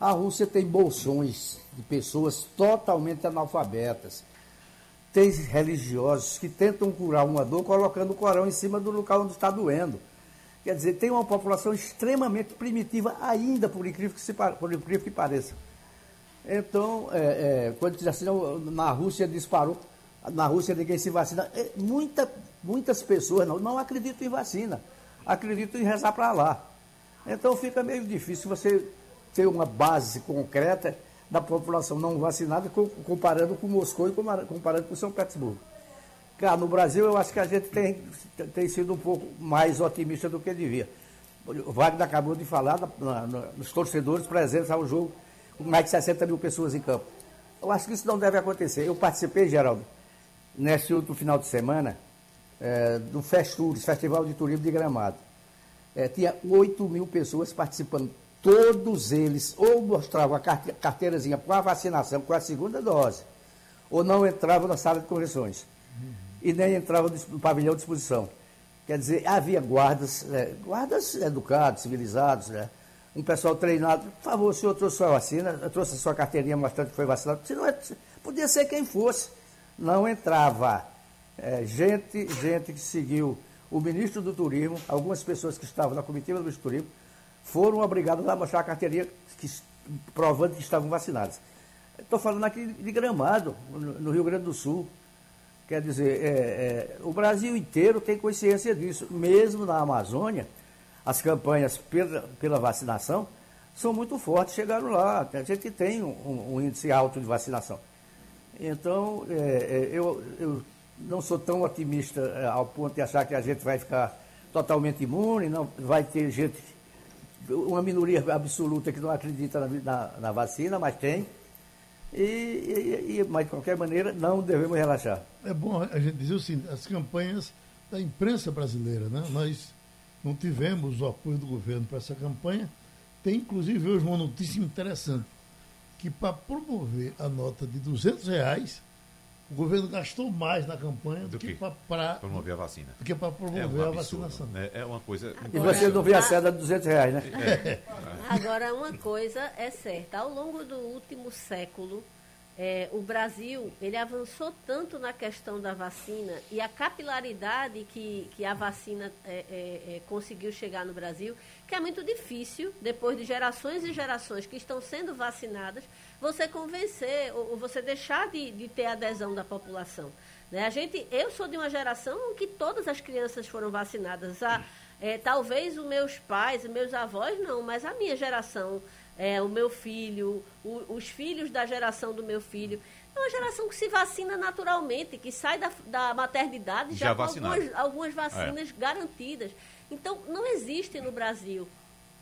A Rússia tem bolsões de pessoas totalmente analfabetas. Tem religiosos que tentam curar uma dor colocando o Corão em cima do local onde está doendo. Quer dizer, tem uma população extremamente primitiva ainda, por incrível que, se, por incrível que pareça. Então, é, é, quando diz assim, na Rússia disparou, na Rússia ninguém se vacina. É, muita, muitas pessoas não, não acreditam em vacina, acreditam em rezar para lá. Então fica meio difícil você ter uma base concreta da população não vacinada comparando com Moscou e comparando com São Petersburgo. Cara, no Brasil eu acho que a gente tem, tem sido um pouco mais otimista do que devia. O Wagner acabou de falar na, na, nos torcedores presentes ao jogo, mais de 60 mil pessoas em campo. Eu acho que isso não deve acontecer. Eu participei, Geraldo, nesse último final de semana, é, do Festures, Festival de Turismo de Gramado. É, tinha 8 mil pessoas participando. Todos eles ou mostravam a carteirazinha com a vacinação, com a segunda dose, ou não entravam na sala de correções e nem entrava no pavilhão de exposição. Quer dizer, havia guardas, é, guardas educados, civilizados, né? Um pessoal treinado. Por favor, o senhor trouxe sua vacina, trouxe a sua carteirinha mostrando que foi vacinado. Se não é, podia ser quem fosse. Não entrava. É, gente, gente que seguiu o ministro do Turismo, algumas pessoas que estavam na comitiva do Turismo, foram obrigadas a mostrar a carteirinha que, provando que estavam vacinados. Estou falando aqui de Gramado, no Rio Grande do Sul. Quer dizer, é, é, o Brasil inteiro tem consciência disso. Mesmo na Amazônia, as campanhas pela, pela vacinação são muito fortes, chegaram lá. A gente tem um, um índice alto de vacinação. Então, é, é eu, eu não sou tão otimista é, ao ponto de achar que a gente vai ficar totalmente imune, não vai ter gente, uma minoria absoluta que não acredita na, na, na vacina, mas tem. E, e, e, mas, de qualquer maneira, não devemos relaxar. É bom a gente dizer seguinte, as campanhas da imprensa brasileira, né? Nós não tivemos o apoio do governo para essa campanha. Tem, inclusive, hoje uma notícia interessante, que para promover a nota de 200 reais, o governo gastou mais na campanha do, do que, que para promover a vacina. Do que para promover é um absurdo, a vacinação. Né? É uma coisa. E você não vê a seda de 200 reais, né? É. Agora, uma coisa é certa: ao longo do último século, é, o Brasil ele avançou tanto na questão da vacina e a capilaridade que, que a vacina é, é, é, conseguiu chegar no Brasil, que é muito difícil, depois de gerações e gerações que estão sendo vacinadas, você convencer ou, ou você deixar de, de, ter adesão da população. Né? A gente, eu sou de uma geração que todas as crianças foram vacinadas. A, é, talvez os meus pais, meus avós não, mas a minha geração é, o meu filho, o, os filhos da geração do meu filho. É uma geração que se vacina naturalmente, que sai da, da maternidade já, já com algumas, algumas, vacinas é. garantidas. Então, não existe no Brasil,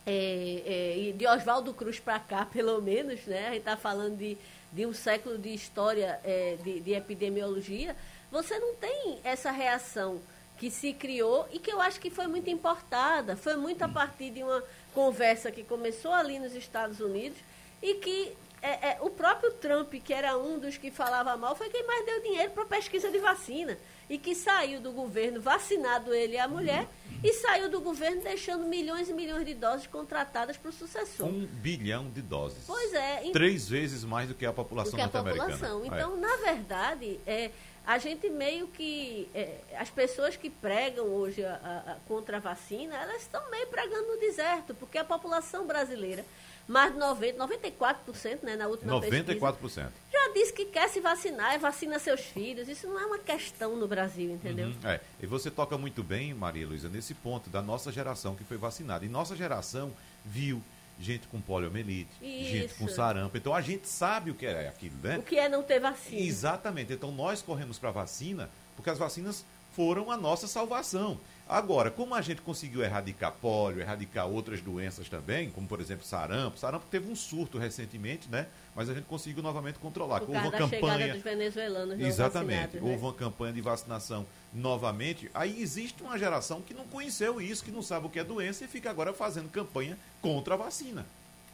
é, é, de Oswaldo Cruz para cá, pelo menos, né? a gente está falando de, de um século de história é, de, de epidemiologia, você não tem essa reação que se criou e que eu acho que foi muito importada, foi muito a partir de uma conversa que começou ali nos Estados Unidos e que é, é, o próprio Trump, que era um dos que falava mal, foi quem mais deu dinheiro para pesquisa de vacina. E que saiu do governo vacinado ele e a mulher, e saiu do governo deixando milhões e milhões de doses contratadas para o sucessor. Um bilhão de doses. Pois é. Três vezes mais do que a população norte-americana. Então, é. na verdade, é, a gente meio que. É, as pessoas que pregam hoje a, a, a, contra a vacina, elas estão meio pregando no deserto, porque a população brasileira, mais de 90, 94%, né, na última 94%. Pesquisa, já disse que quer se vacinar e vacina seus filhos. Isso não é uma questão no Brasil, entendeu? Uhum, é. E você toca muito bem, Maria Luísa, nesse ponto da nossa geração que foi vacinada. E nossa geração viu gente com poliomielite, Isso. gente com sarampo. Então a gente sabe o que é aquilo, né? O que é não ter vacina. Exatamente. Então nós corremos para a vacina porque as vacinas foram a nossa salvação. Agora, como a gente conseguiu erradicar pólio, erradicar outras doenças também, como por exemplo sarampo, sarampo teve um surto recentemente, né? Mas a gente conseguiu novamente controlar. Por Houve uma campanha dos venezuelanos Exatamente. Houve né? uma campanha de vacinação novamente. Aí existe uma geração que não conheceu isso, que não sabe o que é doença e fica agora fazendo campanha contra a vacina.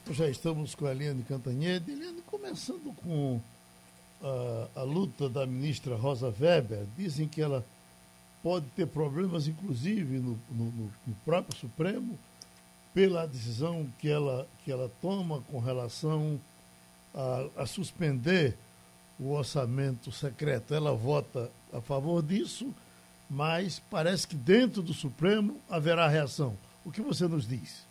Já estamos com a Eliane Cantanhede. Eliane, começando com a, a luta da ministra Rosa Weber, dizem que ela pode ter problemas, inclusive, no, no, no, próprio Supremo, pela decisão que ela, que ela toma com relação a, a suspender o orçamento secreto. Ela vota a favor disso, mas parece que dentro do Supremo haverá reação. O que você nos diz?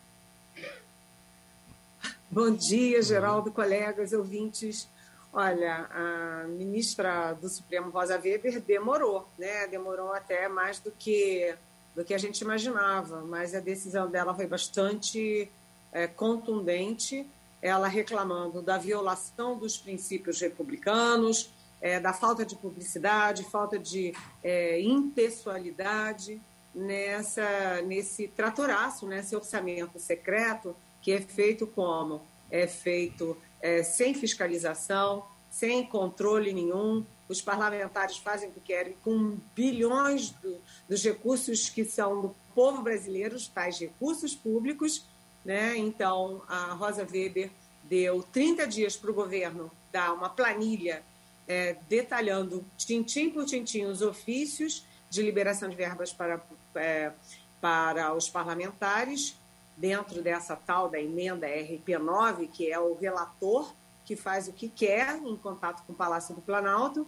Bom dia, Geraldo, colegas, ouvintes. Olha, a ministra do Supremo, Rosa Weber, demorou, né? Demorou até mais do que, do que a gente imaginava, mas a decisão dela foi bastante é, contundente, ela reclamando da violação dos princípios republicanos, é, da falta de publicidade, falta de é, impessoalidade nessa, nesse tratoraço, nesse orçamento secreto que é feito como? É feito é, sem fiscalização, sem controle nenhum. Os parlamentares fazem o que querem com bilhões do, dos recursos que são do povo brasileiro, tais recursos públicos. Né? Então, a Rosa Weber deu 30 dias para o governo dar uma planilha é, detalhando, tintim por tintim, os ofícios de liberação de verbas para, é, para os parlamentares dentro dessa tal da emenda RP9, que é o relator que faz o que quer em contato com o Palácio do Planalto,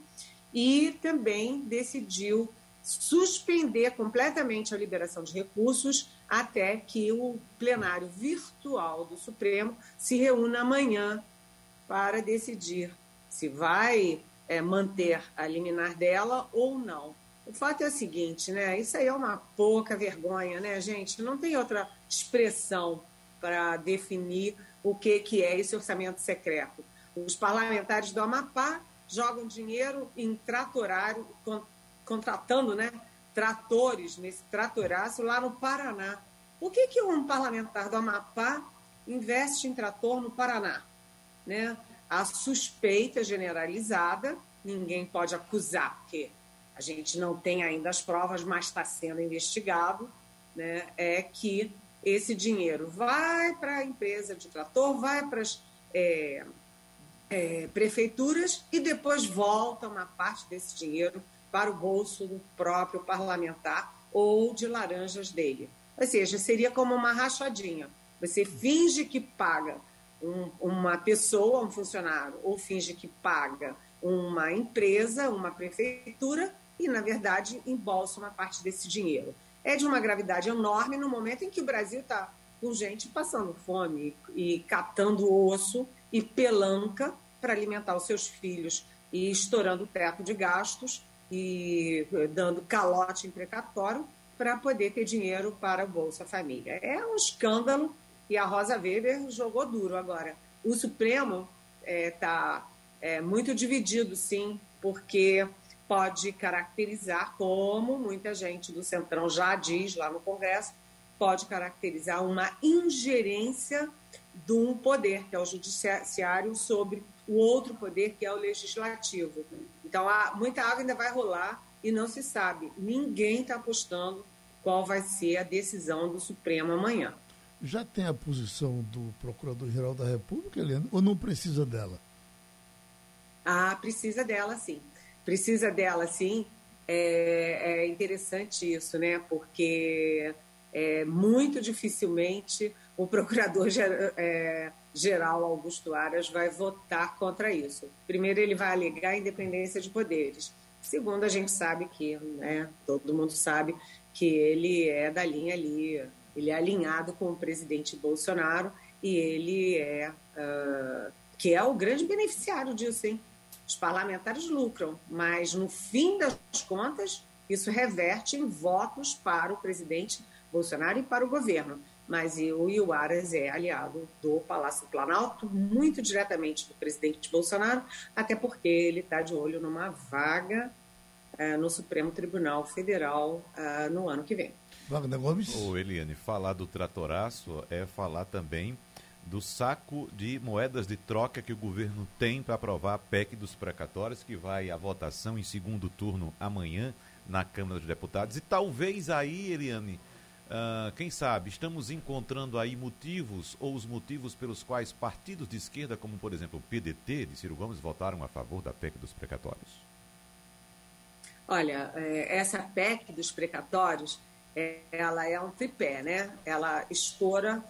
e também decidiu suspender completamente a liberação de recursos até que o plenário virtual do Supremo se reúna amanhã para decidir se vai é, manter a liminar dela ou não. O fato é o seguinte, né? Isso aí é uma pouca vergonha, né, gente? Não tem outra expressão para definir o que, que é esse orçamento secreto. Os parlamentares do Amapá jogam dinheiro em tratorário, contratando né, tratores nesse tratoraço lá no Paraná. Por que, que um parlamentar do Amapá investe em trator no Paraná? Né? A suspeita generalizada, ninguém pode acusar, porque a gente não tem ainda as provas, mas está sendo investigado, né, é que esse dinheiro vai para a empresa de trator, vai para as é, é, prefeituras e depois volta uma parte desse dinheiro para o bolso do próprio parlamentar ou de laranjas dele. Ou seja, seria como uma rachadinha. Você finge que paga um, uma pessoa, um funcionário, ou finge que paga uma empresa, uma prefeitura, e, na verdade, embolsa uma parte desse dinheiro. É de uma gravidade enorme no momento em que o Brasil está com gente passando fome e, catando osso e pelanca para alimentar os seus filhos e estourando o teto de gastos e dando calote imprecatório para poder ter dinheiro para o Bolsa Família. É um escândalo e a Rosa Weber jogou duro agora. O Supremo está é, é, muito dividido, sim, porque pode caracterizar, como muita gente do Centrão já diz lá no Congresso, pode caracterizar uma ingerência de um poder, que é o judiciário, sobre o outro poder, que é o legislativo. Então, há, muita água ainda vai rolar e não se sabe. Ninguém está apostando qual vai ser a decisão do Supremo amanhã. Já tem a posição do Procurador-Geral da República, Helena, ou não precisa dela? Ah, precisa dela, sim precisa dela, sim. É, é interessante isso, né? Porque é, muito dificilmente o procurador é, geral Augusto Aras vai votar contra isso. Primeiro, ele vai alegar a independência de poderes. Segundo, a gente sabe que, né, todo mundo sabe que ele é da linha ali, ele é alinhado com o presidente Bolsonaro e ele é, uh, que é o grande beneficiário disso, hein? Os parlamentares lucram, mas no fim das contas, isso reverte em votos para o presidente Bolsonaro e para o governo. Mas o Iuaras é aliado do Palácio Planalto, muito diretamente do presidente Bolsonaro, até porque ele está de olho numa vaga uh, no Supremo Tribunal Federal uh, no ano que vem. Wagner Gomes. Ô, Eliane, falar do tratoraço é falar também do saco de moedas de troca que o governo tem para aprovar a PEC dos precatórios, que vai à votação em segundo turno amanhã na Câmara dos Deputados. E talvez aí, Eliane, uh, quem sabe, estamos encontrando aí motivos ou os motivos pelos quais partidos de esquerda, como por exemplo o PDT de Ciro Gomes, votaram a favor da PEC dos precatórios. Olha, é, essa PEC dos precatórios, é, ela é um tripé, né? Ela estoura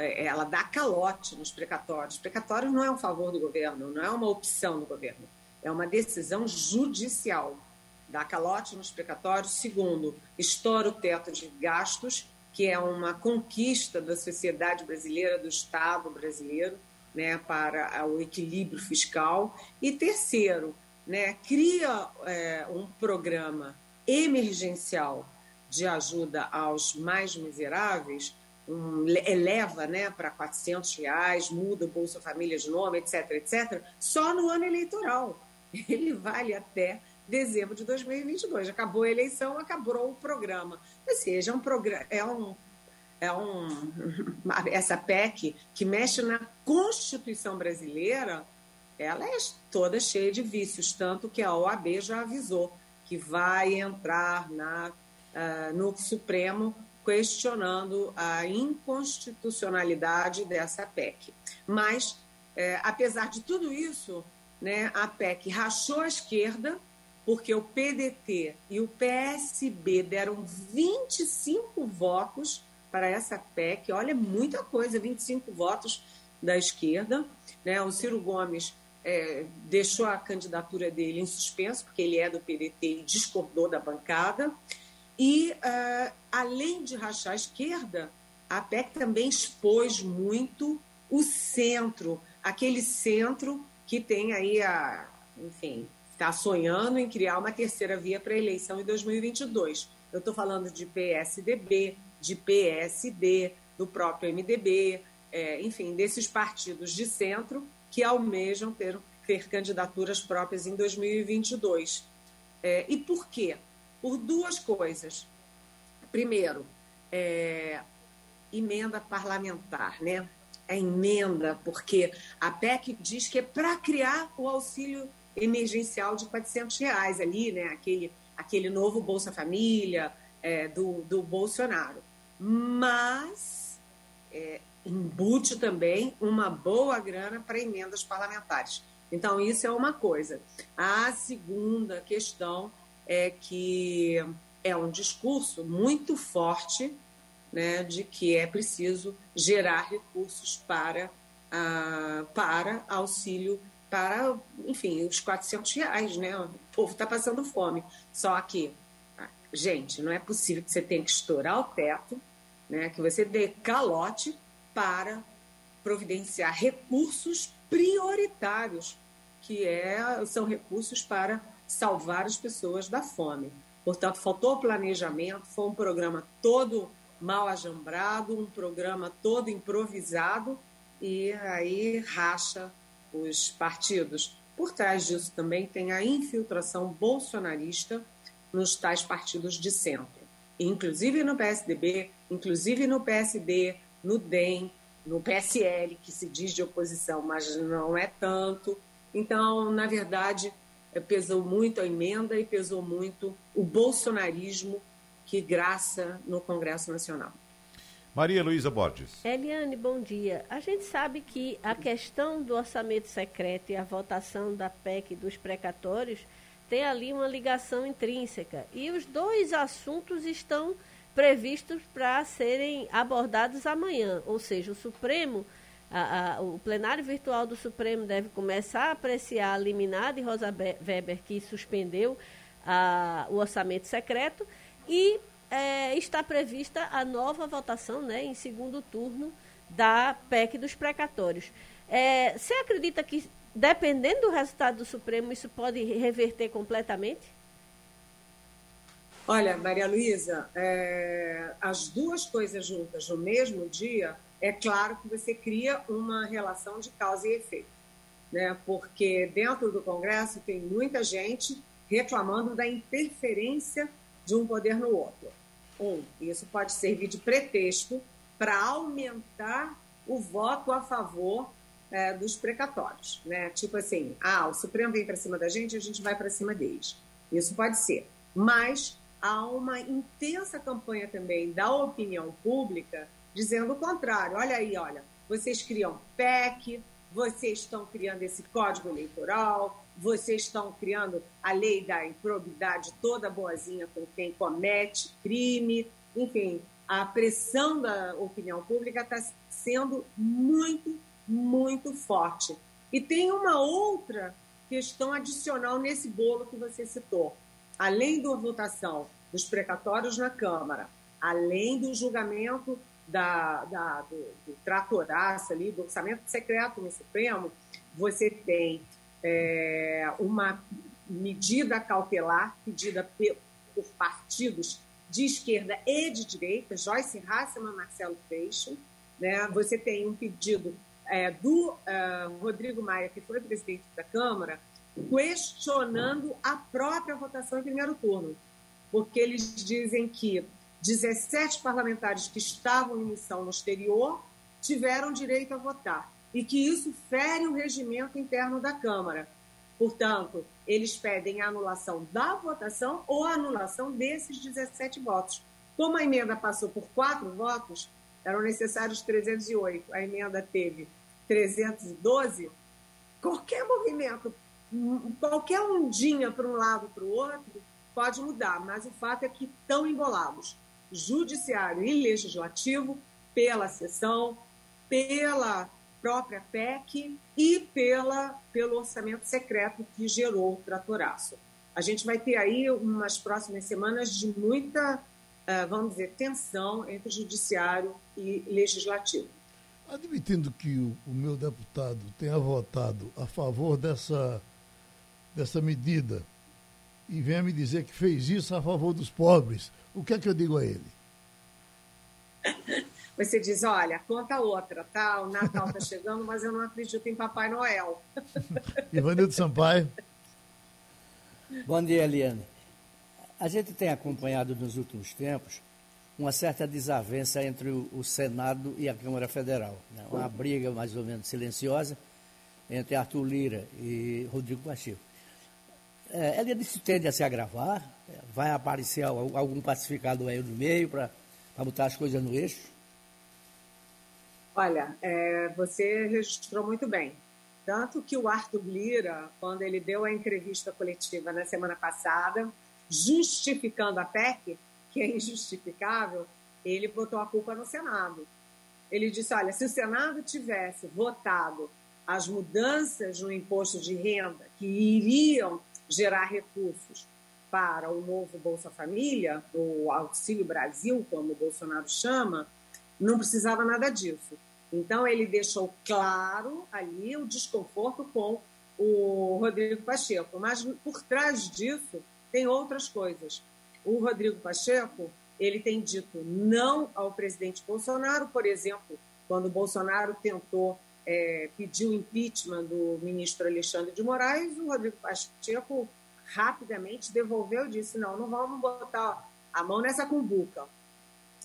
ela dá calote nos precatórios. Precatório não é um favor do governo, não é uma opção do governo, é uma decisão judicial. Dá calote nos precatórios. Segundo, estoura o teto de gastos que é uma conquista da sociedade brasileira, do Estado brasileiro, né, para o equilíbrio fiscal. E terceiro, né, cria é, um programa emergencial de ajuda aos mais miseráveis, um, eleva né, para 400 reais, muda o Bolsa Família de nome, etc., etc., só no ano eleitoral. Ele vale até dezembro de 2022. Acabou a eleição, acabou o programa. Ou seja, é um programa, é um, é um, essa PEC que mexe na Constituição brasileira, ela é toda cheia de vícios, tanto que a OAB já avisou que vai entrar na, uh, no Supremo questionando a inconstitucionalidade dessa PEC. Mas, é, apesar de tudo isso, né, a PEC rachou a esquerda, porque o PDT e o PSB deram 25 votos para essa PEC. Olha, muita coisa, 25 votos da esquerda. Né? O Ciro Gomes é, deixou a candidatura dele em suspenso, porque ele é do PDT e discordou da bancada. E, uh, além de rachar a esquerda, a PEC também expôs muito o centro, aquele centro que tem aí a, enfim, está sonhando em criar uma terceira via para a eleição em 2022. Eu estou falando de PSDB, de PSD, do próprio MDB, é, enfim, desses partidos de centro que almejam ter, ter candidaturas próprias em 2022. É, e por quê? Por duas coisas. Primeiro, é, emenda parlamentar, né? A emenda, porque a PEC diz que é para criar o auxílio emergencial de 400 reais ali, né? Aquele, aquele novo Bolsa Família é, do, do Bolsonaro. Mas é, embute também uma boa grana para emendas parlamentares. Então, isso é uma coisa. A segunda questão é que é um discurso muito forte né, de que é preciso gerar recursos para, ah, para auxílio para, enfim, os 400 reais, né? O povo está passando fome. Só que, gente, não é possível que você tenha que estourar o teto, né? Que você dê calote para providenciar recursos prioritários, que é, são recursos para salvar as pessoas da fome. Portanto, faltou planejamento, foi um programa todo mal ajambrado, um programa todo improvisado e aí racha os partidos. Por trás disso também tem a infiltração bolsonarista nos tais partidos de centro, inclusive no PSDB, inclusive no PSD, no DEM, no PSL, que se diz de oposição, mas não é tanto. Então, na verdade, pesou muito a emenda e pesou muito o bolsonarismo que graça no Congresso Nacional. Maria Luísa Borges. Eliane, bom dia. A gente sabe que a questão do orçamento secreto e a votação da PEC dos precatórios tem ali uma ligação intrínseca. E os dois assuntos estão previstos para serem abordados amanhã. Ou seja, o Supremo a, a, o plenário virtual do Supremo deve começar a apreciar a liminar de Rosa Weber, que suspendeu a, o orçamento secreto, e é, está prevista a nova votação né, em segundo turno da PEC dos precatórios. É, você acredita que, dependendo do resultado do Supremo, isso pode reverter completamente? Olha, Maria Luísa, é, as duas coisas juntas no mesmo dia é claro que você cria uma relação de causa e efeito, né? porque dentro do Congresso tem muita gente reclamando da interferência de um poder no outro. Um, isso pode servir de pretexto para aumentar o voto a favor é, dos precatórios. Né? Tipo assim, ah, o Supremo vem para cima da gente, a gente vai para cima deles. Isso pode ser. Mas há uma intensa campanha também da opinião pública dizendo o contrário. Olha aí, olha, vocês criam PEC, vocês estão criando esse código eleitoral, vocês estão criando a lei da improbidade toda boazinha com quem comete crime, enfim, a pressão da opinião pública está sendo muito, muito forte. E tem uma outra questão adicional nesse bolo que você citou. Além da votação dos precatórios na Câmara, além do julgamento da, da do, do tratoraço ali, do orçamento secreto no Supremo, você tem é, uma medida cautelar pedida por partidos de esquerda e de direita, Joyce Hasselman, Marcelo Freixo. Né? Você tem um pedido é, do uh, Rodrigo Maia, que foi presidente da Câmara, questionando a própria votação em primeiro turno, porque eles dizem que 17 parlamentares que estavam em missão no exterior tiveram direito a votar e que isso fere o regimento interno da Câmara. Portanto, eles pedem a anulação da votação ou a anulação desses 17 votos. Como a emenda passou por quatro votos, eram necessários 308, a emenda teve 312, qualquer movimento, qualquer ondinha para um lado para o outro, pode mudar, mas o fato é que estão embolados judiciário e legislativo pela sessão, pela própria PEC e pela, pelo orçamento secreto que gerou o tratoraço. A gente vai ter aí umas próximas semanas de muita, eh, vamos dizer, tensão entre judiciário e legislativo. Admitindo que o, meu deputado tenha votado a favor dessa, dessa medida e venha me dizer que fez isso a favor dos pobres, o que é que eu digo a ele? Você diz, olha, conta outra, tá? O Natal está chegando, mas eu não acredito em Papai Noel. Ivanildo Sampaio. Bom dia, Eliane. A gente tem acompanhado nos últimos tempos uma certa desavença entre o, Senado e a Câmara Federal. Né? Uma briga mais ou menos silenciosa entre Arthur Lira e Rodrigo Pacheco. É, ela se tende a se agravar, vai aparecer algum pacificado aí no meio para botar as coisas no eixo? Olha, é, você registrou muito bem. Tanto que o Arthur Lira, quando ele deu a entrevista coletiva na semana passada, justificando a PEC, que é injustificável, ele botou a culpa no Senado. Ele disse: olha, se o Senado tivesse votado as mudanças no imposto de renda que iriam gerar recursos para o novo Bolsa Família, o Auxílio Brasil, como o Bolsonaro chama, não precisava nada disso. Então, ele deixou claro ali o desconforto com o Rodrigo Pacheco. Mas, por trás disso, tem outras coisas. O Rodrigo Pacheco ele tem dito não ao presidente Bolsonaro, por exemplo, quando Bolsonaro tentou é, pedir o impeachment do ministro Alexandre de Moraes, o Rodrigo Pacheco rapidamente devolveu e disse: não, não vamos botar a mão nessa cumbuca.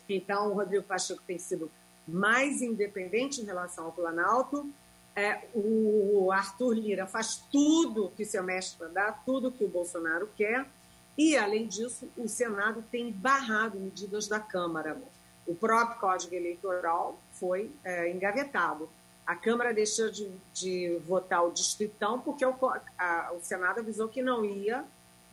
Então, o Rodrigo Pacheco tem sido mais independente em relação ao Planalto. É, o Arthur Lira faz tudo que seu mestre mandar, tudo que o Bolsonaro quer. E, além disso, o Senado tem barrado medidas da Câmara. O próprio Código Eleitoral foi é, engavetado. A Câmara deixou de, de votar o distritão porque o, a, o Senado avisou que não ia,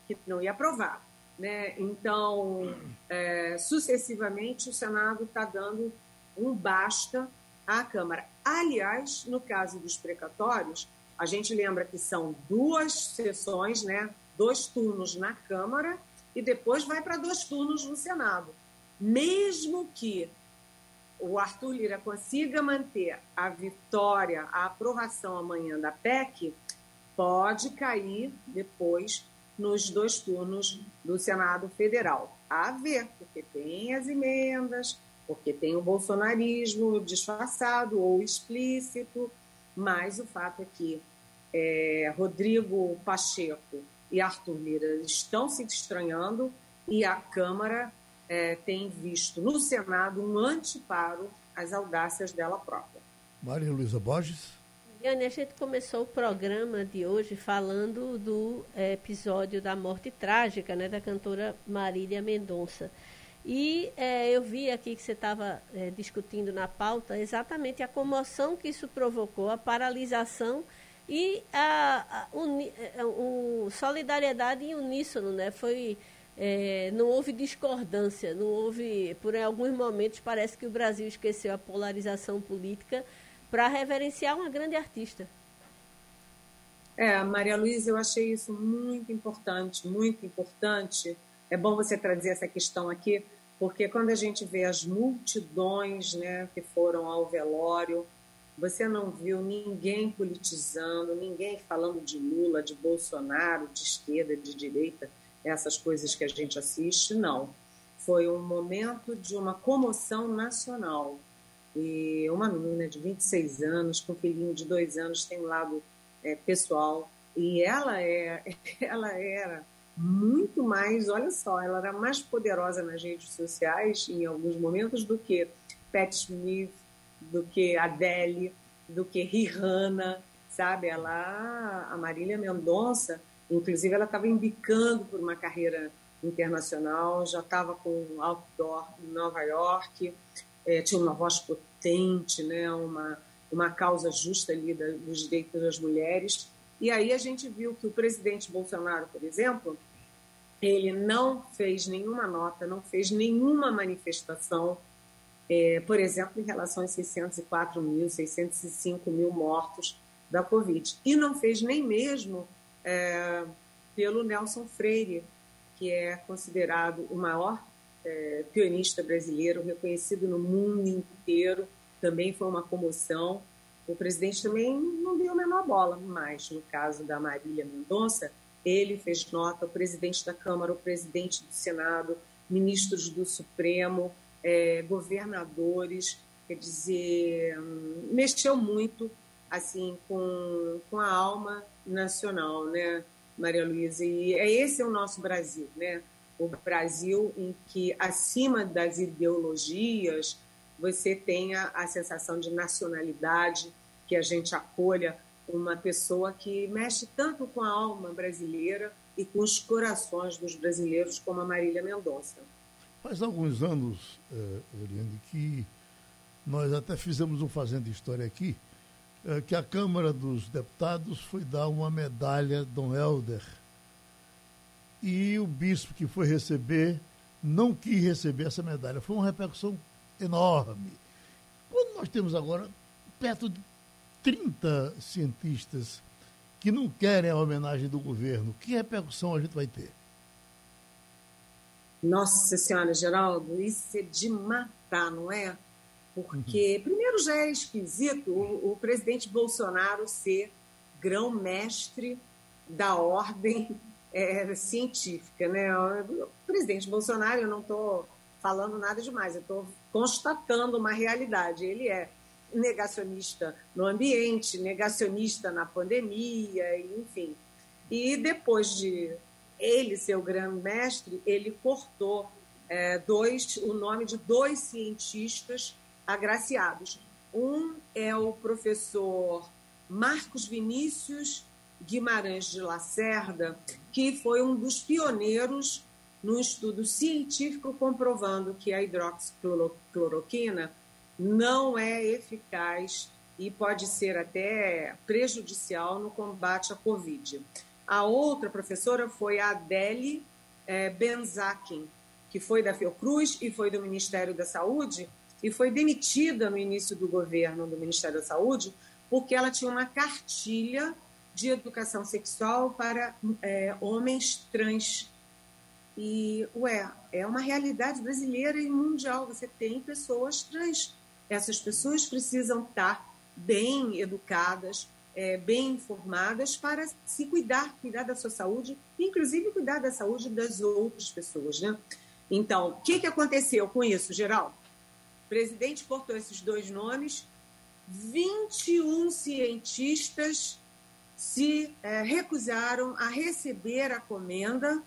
que não ia aprovar. Né? Então, é, sucessivamente, o Senado está dando um basta à Câmara. Aliás, no caso dos precatórios, a gente lembra que são duas sessões, né? dois turnos na Câmara e depois vai para dois turnos no Senado. Mesmo que o Arthur Lira consiga manter a vitória, a aprovação amanhã da PEC, pode cair depois nos dois turnos do Senado Federal. A ver, porque tem as emendas, porque tem o bolsonarismo disfarçado ou explícito, mas o fato é que é, Rodrigo Pacheco e Arthur Lira estão se estranhando e a Câmara é, tem visto no Senado um anteparo às audácias dela própria. Maria Luísa Borges. Diane, a gente começou o programa de hoje falando do é, episódio da morte trágica né, da cantora Marília Mendonça. E é, eu vi aqui que você estava é, discutindo na pauta exatamente a comoção que isso provocou, a paralisação e a, a, uni, a, a solidariedade em uníssono, né? Foi, é, não houve discordância, não houve, por alguns momentos parece que o Brasil esqueceu a polarização política para reverenciar uma grande artista. É, Maria Luísa, eu achei isso muito importante, muito importante. É bom você trazer essa questão aqui, porque quando a gente vê as multidões né, que foram ao velório, você não viu ninguém politizando, ninguém falando de Lula, de Bolsonaro, de esquerda, de direita, essas coisas que a gente assiste, não. Foi um momento de uma comoção nacional. E uma menina de 26 anos, com um filhinho de dois anos, tem um lado é, pessoal. E ela, é, ela era muito mais, olha só, ela era mais poderosa nas redes sociais em alguns momentos do que Pat Smith, do que Adele, do que Rihanna, sabe? Ela, a Marília Mendonça, inclusive, ela estava indicando por uma carreira internacional, já estava com outdoor em Nova York, é, tinha uma voz potente, né? uma, uma causa justa ali da, dos direitos das mulheres. E aí a gente viu que o presidente Bolsonaro, por exemplo, ele não fez nenhuma nota, não fez nenhuma manifestação, é, por exemplo, em relação aos 604 mil, 605 mil mortos da Covid. E não fez nem mesmo é, pelo Nelson Freire, que é considerado o maior é, pianista brasileiro, reconhecido no mundo inteiro, também foi uma comoção. O presidente também não deu a menor bola, mas no caso da Marília Mendonça, ele fez nota, o presidente da Câmara, o presidente do Senado, ministros do Supremo, é, governadores, quer dizer, mexeu muito assim com, com a alma nacional, né, Maria Luísa? E é esse é o nosso Brasil, né? O Brasil em que, acima das ideologias, você tenha a sensação de nacionalidade, que a gente acolha uma pessoa que mexe tanto com a alma brasileira e com os corações dos brasileiros, como a Marília Mendonça. Faz alguns anos, eh, Eliane, que nós até fizemos um Fazendo História aqui, que a Câmara dos Deputados foi dar uma medalha Dom Helder. E o bispo que foi receber não quis receber essa medalha. Foi uma repercussão enorme. Quando nós temos agora perto de 30 cientistas que não querem a homenagem do governo, que repercussão a gente vai ter? Nossa Senhora, Geraldo, isso é de matar, não é? Porque, uhum. primeiro, já é esquisito o, o presidente Bolsonaro ser grão-mestre da ordem é, científica, né? O presidente Bolsonaro, eu não estou falando nada demais, eu estou constatando uma realidade. Ele é negacionista no ambiente, negacionista na pandemia, enfim. E depois de ele ser o grande mestre, ele cortou é, dois, o nome de dois cientistas agraciados. Um é o professor Marcos Vinícius Guimarães de Lacerda, que foi um dos pioneiros no estudo científico comprovando que a hidroxicloroquina não é eficaz e pode ser até prejudicial no combate à Covid. A outra professora foi a Adele é, Benzakin, que foi da Fiocruz e foi do Ministério da Saúde e foi demitida no início do governo do Ministério da Saúde porque ela tinha uma cartilha de educação sexual para é, homens trans. E, ué, é uma realidade brasileira e mundial. Você tem pessoas trans. Essas pessoas precisam estar bem educadas, é, bem informadas para se cuidar, cuidar da sua saúde, inclusive cuidar da saúde das outras pessoas, né? Então, o que, que aconteceu com isso, Geraldo? Presidente cortou esses dois nomes, 21 cientistas se é, recusaram a receber a comenda,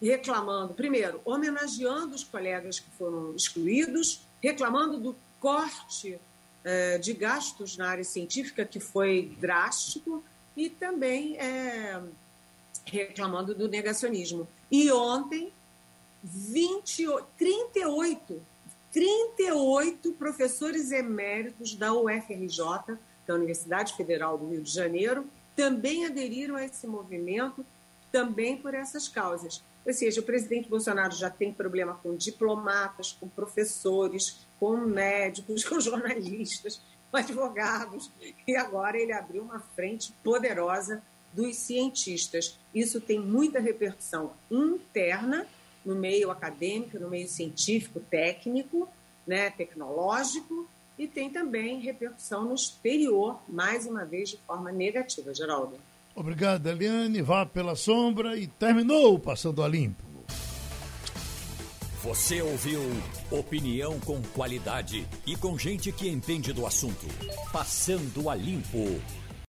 reclamando, primeiro, homenageando os colegas que foram excluídos, reclamando do corte é, de gastos na área científica, que foi drástico, e também é, reclamando do negacionismo. E ontem, 20, 38, 38 professores eméritos da UFRJ, da Universidade Federal do Rio de Janeiro, também aderiram a esse movimento, também por essas causas. Ou seja, o presidente Bolsonaro já tem problema com diplomatas, com professores, com médicos, com jornalistas, com advogados, e agora ele abriu uma frente poderosa dos cientistas. Isso tem muita repercussão interna no meio acadêmico, no meio científico, técnico, né, tecnológico, e tem também repercussão no exterior, mais uma vez de forma negativa, Geraldo. Obrigado, Eliane. Vá pela sombra e terminou Passando a Limpo. Você ouviu opinião com qualidade e com gente que entende do assunto. Passando a Limpo.